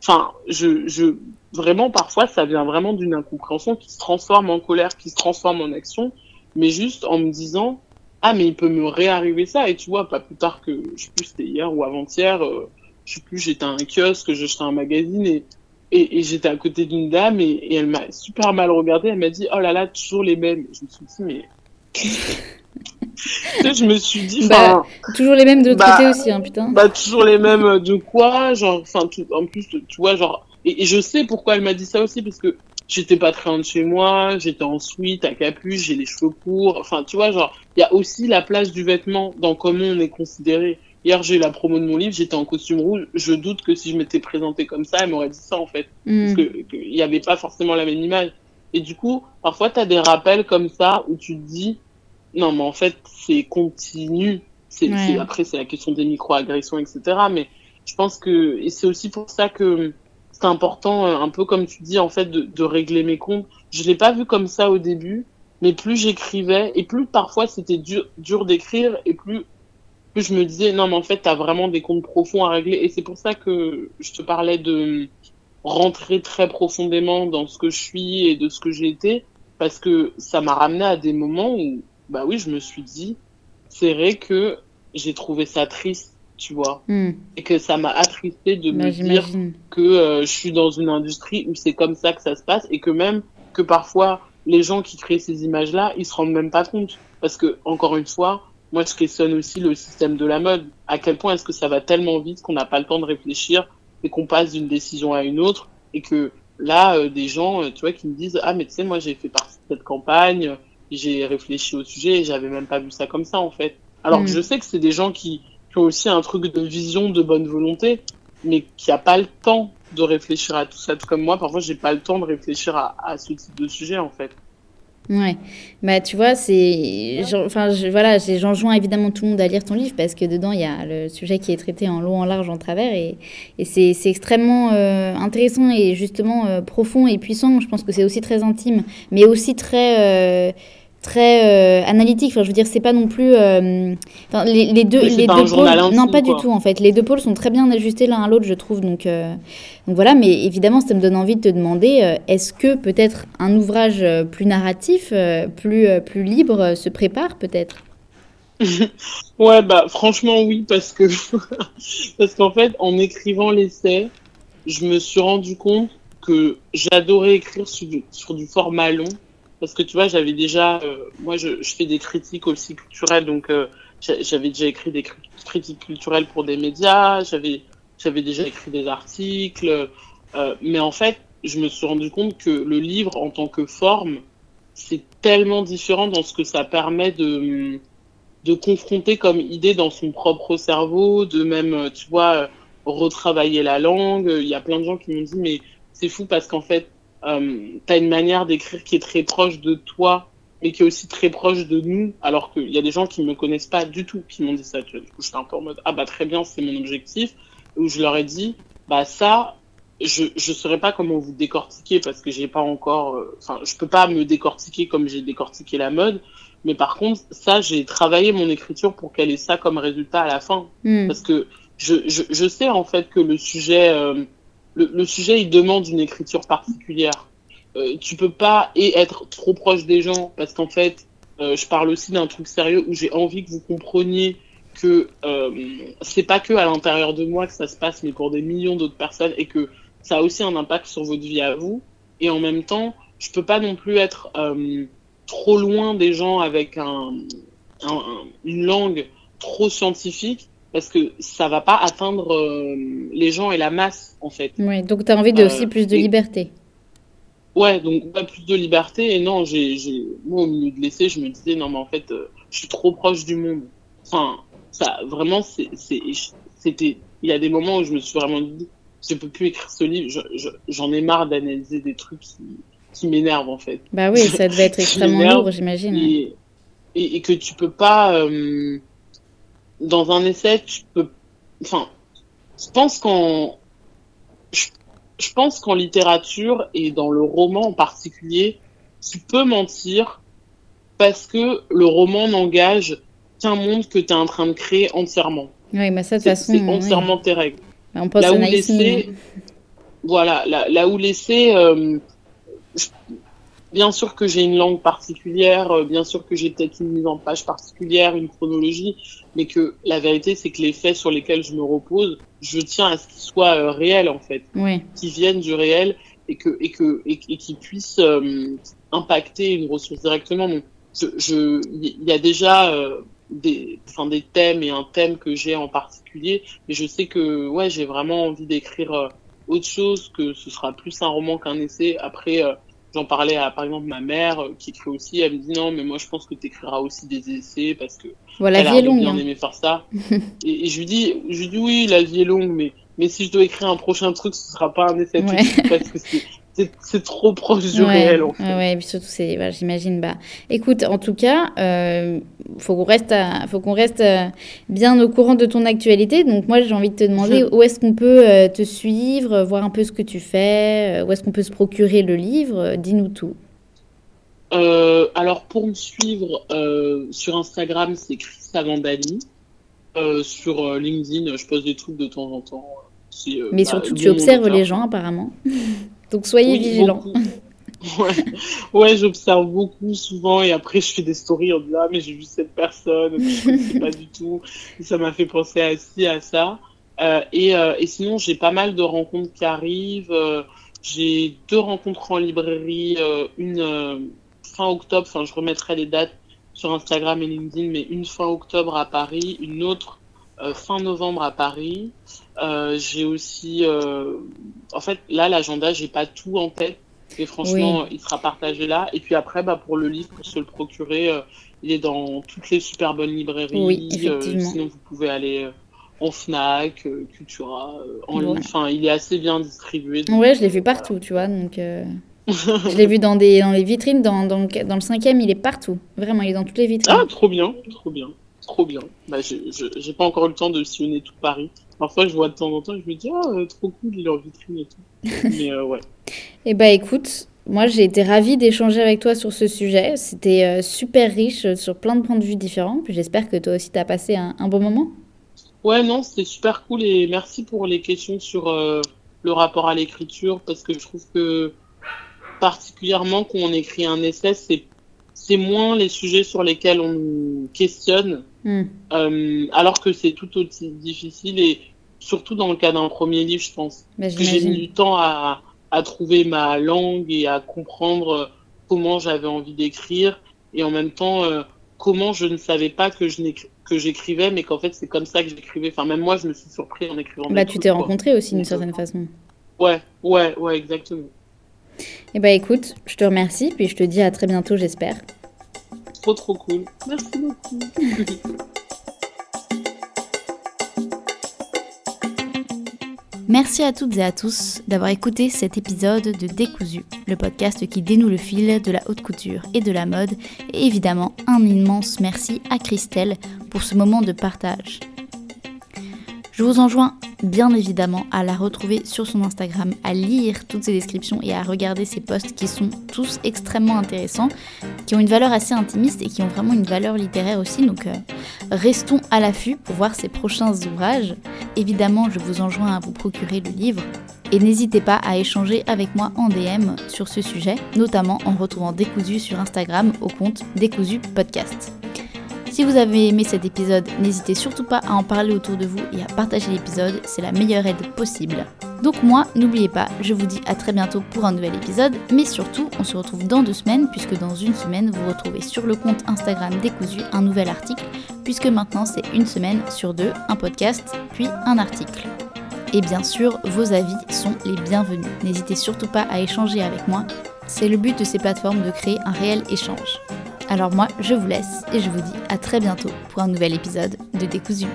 enfin, je, je, vraiment parfois ça vient vraiment d'une incompréhension qui se transforme en colère, qui se transforme en action, mais juste en me disant, ah mais il peut me réarriver ça et tu vois, pas plus tard que je sais plus c'était hier ou avant-hier, euh, je sais plus, j'étais à un kiosque, j'achetais un magazine et et, et j'étais à côté d'une dame et, et elle m'a super mal regardé. Elle m'a dit oh là là toujours les mêmes. Je me suis dit mais je me suis dit, bah, toujours les mêmes de l'autre côté bah, aussi, hein, putain. Bah, toujours les mêmes de quoi, genre, enfin, en plus, tu vois, genre, et, je sais pourquoi elle m'a dit ça aussi, parce que j'étais pas très loin de chez moi, j'étais en suite, à capuche, j'ai les cheveux courts, enfin, tu vois, genre, il y a aussi la place du vêtement dans comment on est considéré. Hier, j'ai eu la promo de mon livre, j'étais en costume rouge. Je doute que si je m'étais présentée comme ça, elle m'aurait dit ça, en fait. Hmm. Parce qu'il n'y avait pas forcément la même image. Et du coup, parfois, tu as des rappels comme ça où tu te dis, non, mais en fait, c'est continu. C'est, après, c'est la question des micro-agressions, etc. Mais je pense que, et c'est aussi pour ça que c'est important, euh, un peu comme tu dis, en fait, de, de régler mes comptes. Je l'ai pas vu comme ça au début, mais plus j'écrivais, et plus parfois c'était dur, dur d'écrire, et plus, plus je me disais, non, mais en fait, t'as vraiment des comptes profonds à régler. Et c'est pour ça que je te parlais de rentrer très profondément dans ce que je suis et de ce que j'ai été, parce que ça m'a ramené à des moments où bah oui, je me suis dit, c'est vrai que j'ai trouvé ça triste tu vois. Hmm. Et que ça m'a attristé de me dire que euh, je suis dans une industrie où c'est comme ça que ça se passe et que même que parfois les gens qui créent ces images-là, ils se rendent même pas compte. Parce que, encore une fois, moi je questionne aussi le système de la mode. À quel point est-ce que ça va tellement vite qu'on n'a pas le temps de réfléchir et qu'on passe d'une décision à une autre et que là, euh, des gens, euh, tu vois, qui me disent, ah mais tu sais, moi j'ai fait partie de cette campagne, j'ai réfléchi au sujet et j'avais même pas vu ça comme ça en fait. Alors que hmm. je sais que c'est des gens qui, qui ont aussi un truc de vision, de bonne volonté, mais qui a pas le temps de réfléchir à tout ça. Tout comme moi, parfois, j'ai pas le temps de réfléchir à, à, ce type de sujet, en fait. Ouais, bah tu vois, c'est, enfin je, voilà, j'enjoins évidemment tout le monde à lire ton livre parce que dedans il y a le sujet qui est traité en long, en large, en travers et, et c'est, extrêmement euh, intéressant et justement euh, profond et puissant. Je pense que c'est aussi très intime, mais aussi très euh, très euh, analytique. Enfin, je veux dire, c'est pas non plus. Euh, les, deux, les deux pôles. Non, pas du tout en fait. Les deux pôles sont très bien ajustés l'un à l'autre, je trouve. Donc, euh, donc voilà. Mais évidemment, ça me donne envie de te demander est-ce que peut-être un ouvrage plus narratif, plus plus libre, se prépare peut-être? Ouais, bah franchement oui, parce que parce qu'en fait, en écrivant l'essai, je me suis rendu compte que j'adorais écrire sur sur du format long parce que tu vois, j'avais déjà, euh, moi je, fais des critiques aussi culturelles, donc euh, j'avais déjà écrit des critiques culturelles pour des médias, j'avais j'avais déjà écrit des articles, euh, mais en fait, je me suis rendu compte que le livre en tant que forme, c'est tellement différent dans ce que ça permet de de confronter comme idée dans son propre cerveau, de même, tu vois, retravailler la langue. Il y a plein de gens qui m'ont dit, mais c'est fou parce qu'en fait, euh, tu as une manière d'écrire qui est très proche de toi, mais qui est aussi très proche de nous, alors qu'il y a des gens qui me connaissent pas du tout, qui m'ont dit ça. Du coup, j'étais un peu en mode, ah bah très bien, c'est mon objectif. Où je leur ai dit, bah ça, je je saurais pas comment vous décortiquer parce que j'ai pas encore, euh, enfin, je peux pas me décortiquer comme j'ai décortiqué la mode. Mais par contre, ça, j'ai travaillé mon écriture pour qu'elle ait ça comme résultat à la fin. Hmm. Parce que je, je, je, sais en fait que le sujet, euh, le, sujet, il demande une écriture particulière. Euh, tu peux pas être trop proche des gens parce qu'en fait, euh, je parle aussi d'un truc sérieux où j'ai envie que vous compreniez que euh, c'est pas que à l'intérieur de moi que ça se passe, mais pour des millions d'autres personnes et que ça a aussi un impact sur votre vie à vous. Et en même temps, je peux pas non plus être euh, trop loin des gens avec un, un, une langue trop scientifique parce que ça va pas atteindre euh, les gens et la masse en fait. Oui, donc tu as envie de aussi plus de liberté. Ouais, donc pas plus de liberté et non, j'ai moi au milieu de l'essai, je me disais non mais en fait euh, je suis trop proche du monde. Enfin, ça vraiment c'était il y a des moments où je me suis vraiment dit je peux plus écrire ce livre, j'en ai marre d'analyser des trucs qui, qui m'énervent en fait. Bah oui, ça devait être extrêmement lourd, j'imagine. Et, et, que tu peux pas euh, dans un essai, tu peux, enfin, je pense qu'en, je, pense qu'en littérature et dans le roman en particulier, tu peux mentir parce que le roman n'engage qu'un monde que tu es en train de créer entièrement. Oui, mais ça, de toute façon. C'est entièrement tes règles. On là où l'essai, voilà, là, là où l'essai, euh, bien sûr que j'ai une langue particulière, euh, bien sûr que j'ai peut-être une mise en page particulière, une chronologie, mais que la vérité, c'est que les faits sur lesquels je me repose, je tiens à ce qu'ils soient euh, réels en fait, oui. qu'ils viennent du réel et que et que et, qu'ils puissent euh, impacter une ressource directement. Donc, je, il y a déjà des, enfin des thèmes et un thème que j'ai en particulier, mais je sais que ouais, j'ai vraiment envie d'écrire autre chose, que ce sera plus un roman qu'un essai. Après J'en parlais à, par exemple, ma mère euh, qui écrit aussi. Elle me dit non, mais moi je pense que tu écriras aussi des essais parce que voilà, elle a bien hein. aimé faire ça. et, je lui dis, je lui dis oui, la vie est longue, mais mais si je dois écrire un prochain truc, ce sera pas un essai parce que c'est trop proche du réel en fait. Ouais, et surtout c'est, j'imagine. Bah, écoute, en tout cas, euh, faut qu'on reste, faut qu'on reste euh, bien au courant de ton actualité. Donc moi, j'ai envie de te demander où est-ce qu'on peut euh, te suivre, voir un peu ce que tu fais, où est-ce qu'on peut se procurer le livre. Dis-nous tout. alors pour me suivre sur Instagram, c'est Chris Avandali. sur LinkedIn, je pose des trucs de temps en temps. Mais bah, surtout, tu observes les gens apparemment. Donc soyez vigilants. Ouais, ouais j'observe beaucoup souvent et après je fais des stories en disant ah, mais j'ai vu cette personne, je pas du tout. Et ça m'a fait penser à ci, à ça. Euh, et, euh, et, sinon, j'ai pas mal de rencontres qui arrivent. Euh, j'ai deux rencontres en librairie, une fin octobre, enfin je remettrai les dates sur Instagram et LinkedIn, mais une fin octobre à Paris, une autre fin novembre à Paris. j'ai aussi, en fait, là l'agenda, j'ai pas tout en tête et franchement, il sera partagé là. Et puis après, bah, pour le livre, pour se le procurer, euh, il est dans toutes les super bonnes librairies. Oui, euh, sinon, vous pouvez aller euh, en Fnac, Cultura, en ligne. Enfin, il est assez bien distribué. Oui, Ouais, je l'ai vu partout, tu vois. Donc, je l'ai vu dans, des, dans les vitrines. Dans, dans, dans le cinquième, il est partout. Vraiment, il est dans toutes les vitrines. Ah, trop bien, trop bien. Trop bien. Bah, j'ai pas encore eu le temps de sillonner tout Paris. Parfois, je vois de temps en temps, je me dis, ah, trop cool, en vitrine et tout. Mais ouais. Eh bah écoute, moi j'ai été ravie d'échanger avec toi sur ce sujet. C'était euh, super riche euh, sur plein de points de vue différents. Puis j'espère que toi aussi tu as passé un, bon moment. Ouais, non, c'était super cool et merci pour les questions sur euh, le rapport à l'écriture parce que je trouve que particulièrement quand on écrit un essai, c'est c'est moins les sujets sur lesquels on nous questionne, hmm. alors que c'est tout aussi difficile et surtout dans le cas d'un premier livre, je pense. Bah, que j'ai mis du temps à, à trouver ma langue et à comprendre comment j'avais envie d'écrire et en même temps euh, comment je ne savais pas que je que j'écrivais mais qu'en fait c'est comme ça que j'écrivais. Enfin même moi je me suis surpris en écrivant bah tu t'es rencontré aussi d'une certaine façon. Ouais ouais ouais exactement. Eh bah écoute je te remercie puis je te dis à très bientôt j'espère trop trop cool. Merci beaucoup. Merci à toutes et à tous d'avoir écouté cet épisode de Décousu, le podcast qui dénoue le fil de la haute couture et de la mode, et évidemment un immense merci à Christelle pour ce moment de partage. Je vous enjoins bien évidemment à la retrouver sur son Instagram, à lire toutes ses descriptions et à regarder ses posts qui sont tous extrêmement intéressants, qui ont une valeur assez intimiste et qui ont vraiment une valeur littéraire aussi. Donc euh, restons à l'affût pour voir ses prochains ouvrages. Évidemment, je vous enjoins à vous procurer le livre. Et n'hésitez pas à échanger avec moi en DM sur ce sujet, notamment en retrouvant Décousu sur Instagram au compte Décousu Podcast. Si vous avez aimé cet épisode, n'hésitez surtout pas à en parler autour de vous et à partager l'épisode, c'est la meilleure aide possible. Donc moi, n'oubliez pas, je vous dis à très bientôt pour un nouvel épisode, mais surtout, on se retrouve dans deux semaines, puisque dans une semaine, vous retrouvez sur le compte Instagram Décousu un nouvel article, puisque maintenant c'est une semaine sur deux, un podcast, puis un article. Et bien sûr, vos avis sont les bienvenus. N'hésitez surtout pas à échanger avec moi. C'est le but de ces plateformes de créer un réel échange. Alors moi, je vous laisse et je vous dis à très bientôt pour un nouvel épisode de Décousu.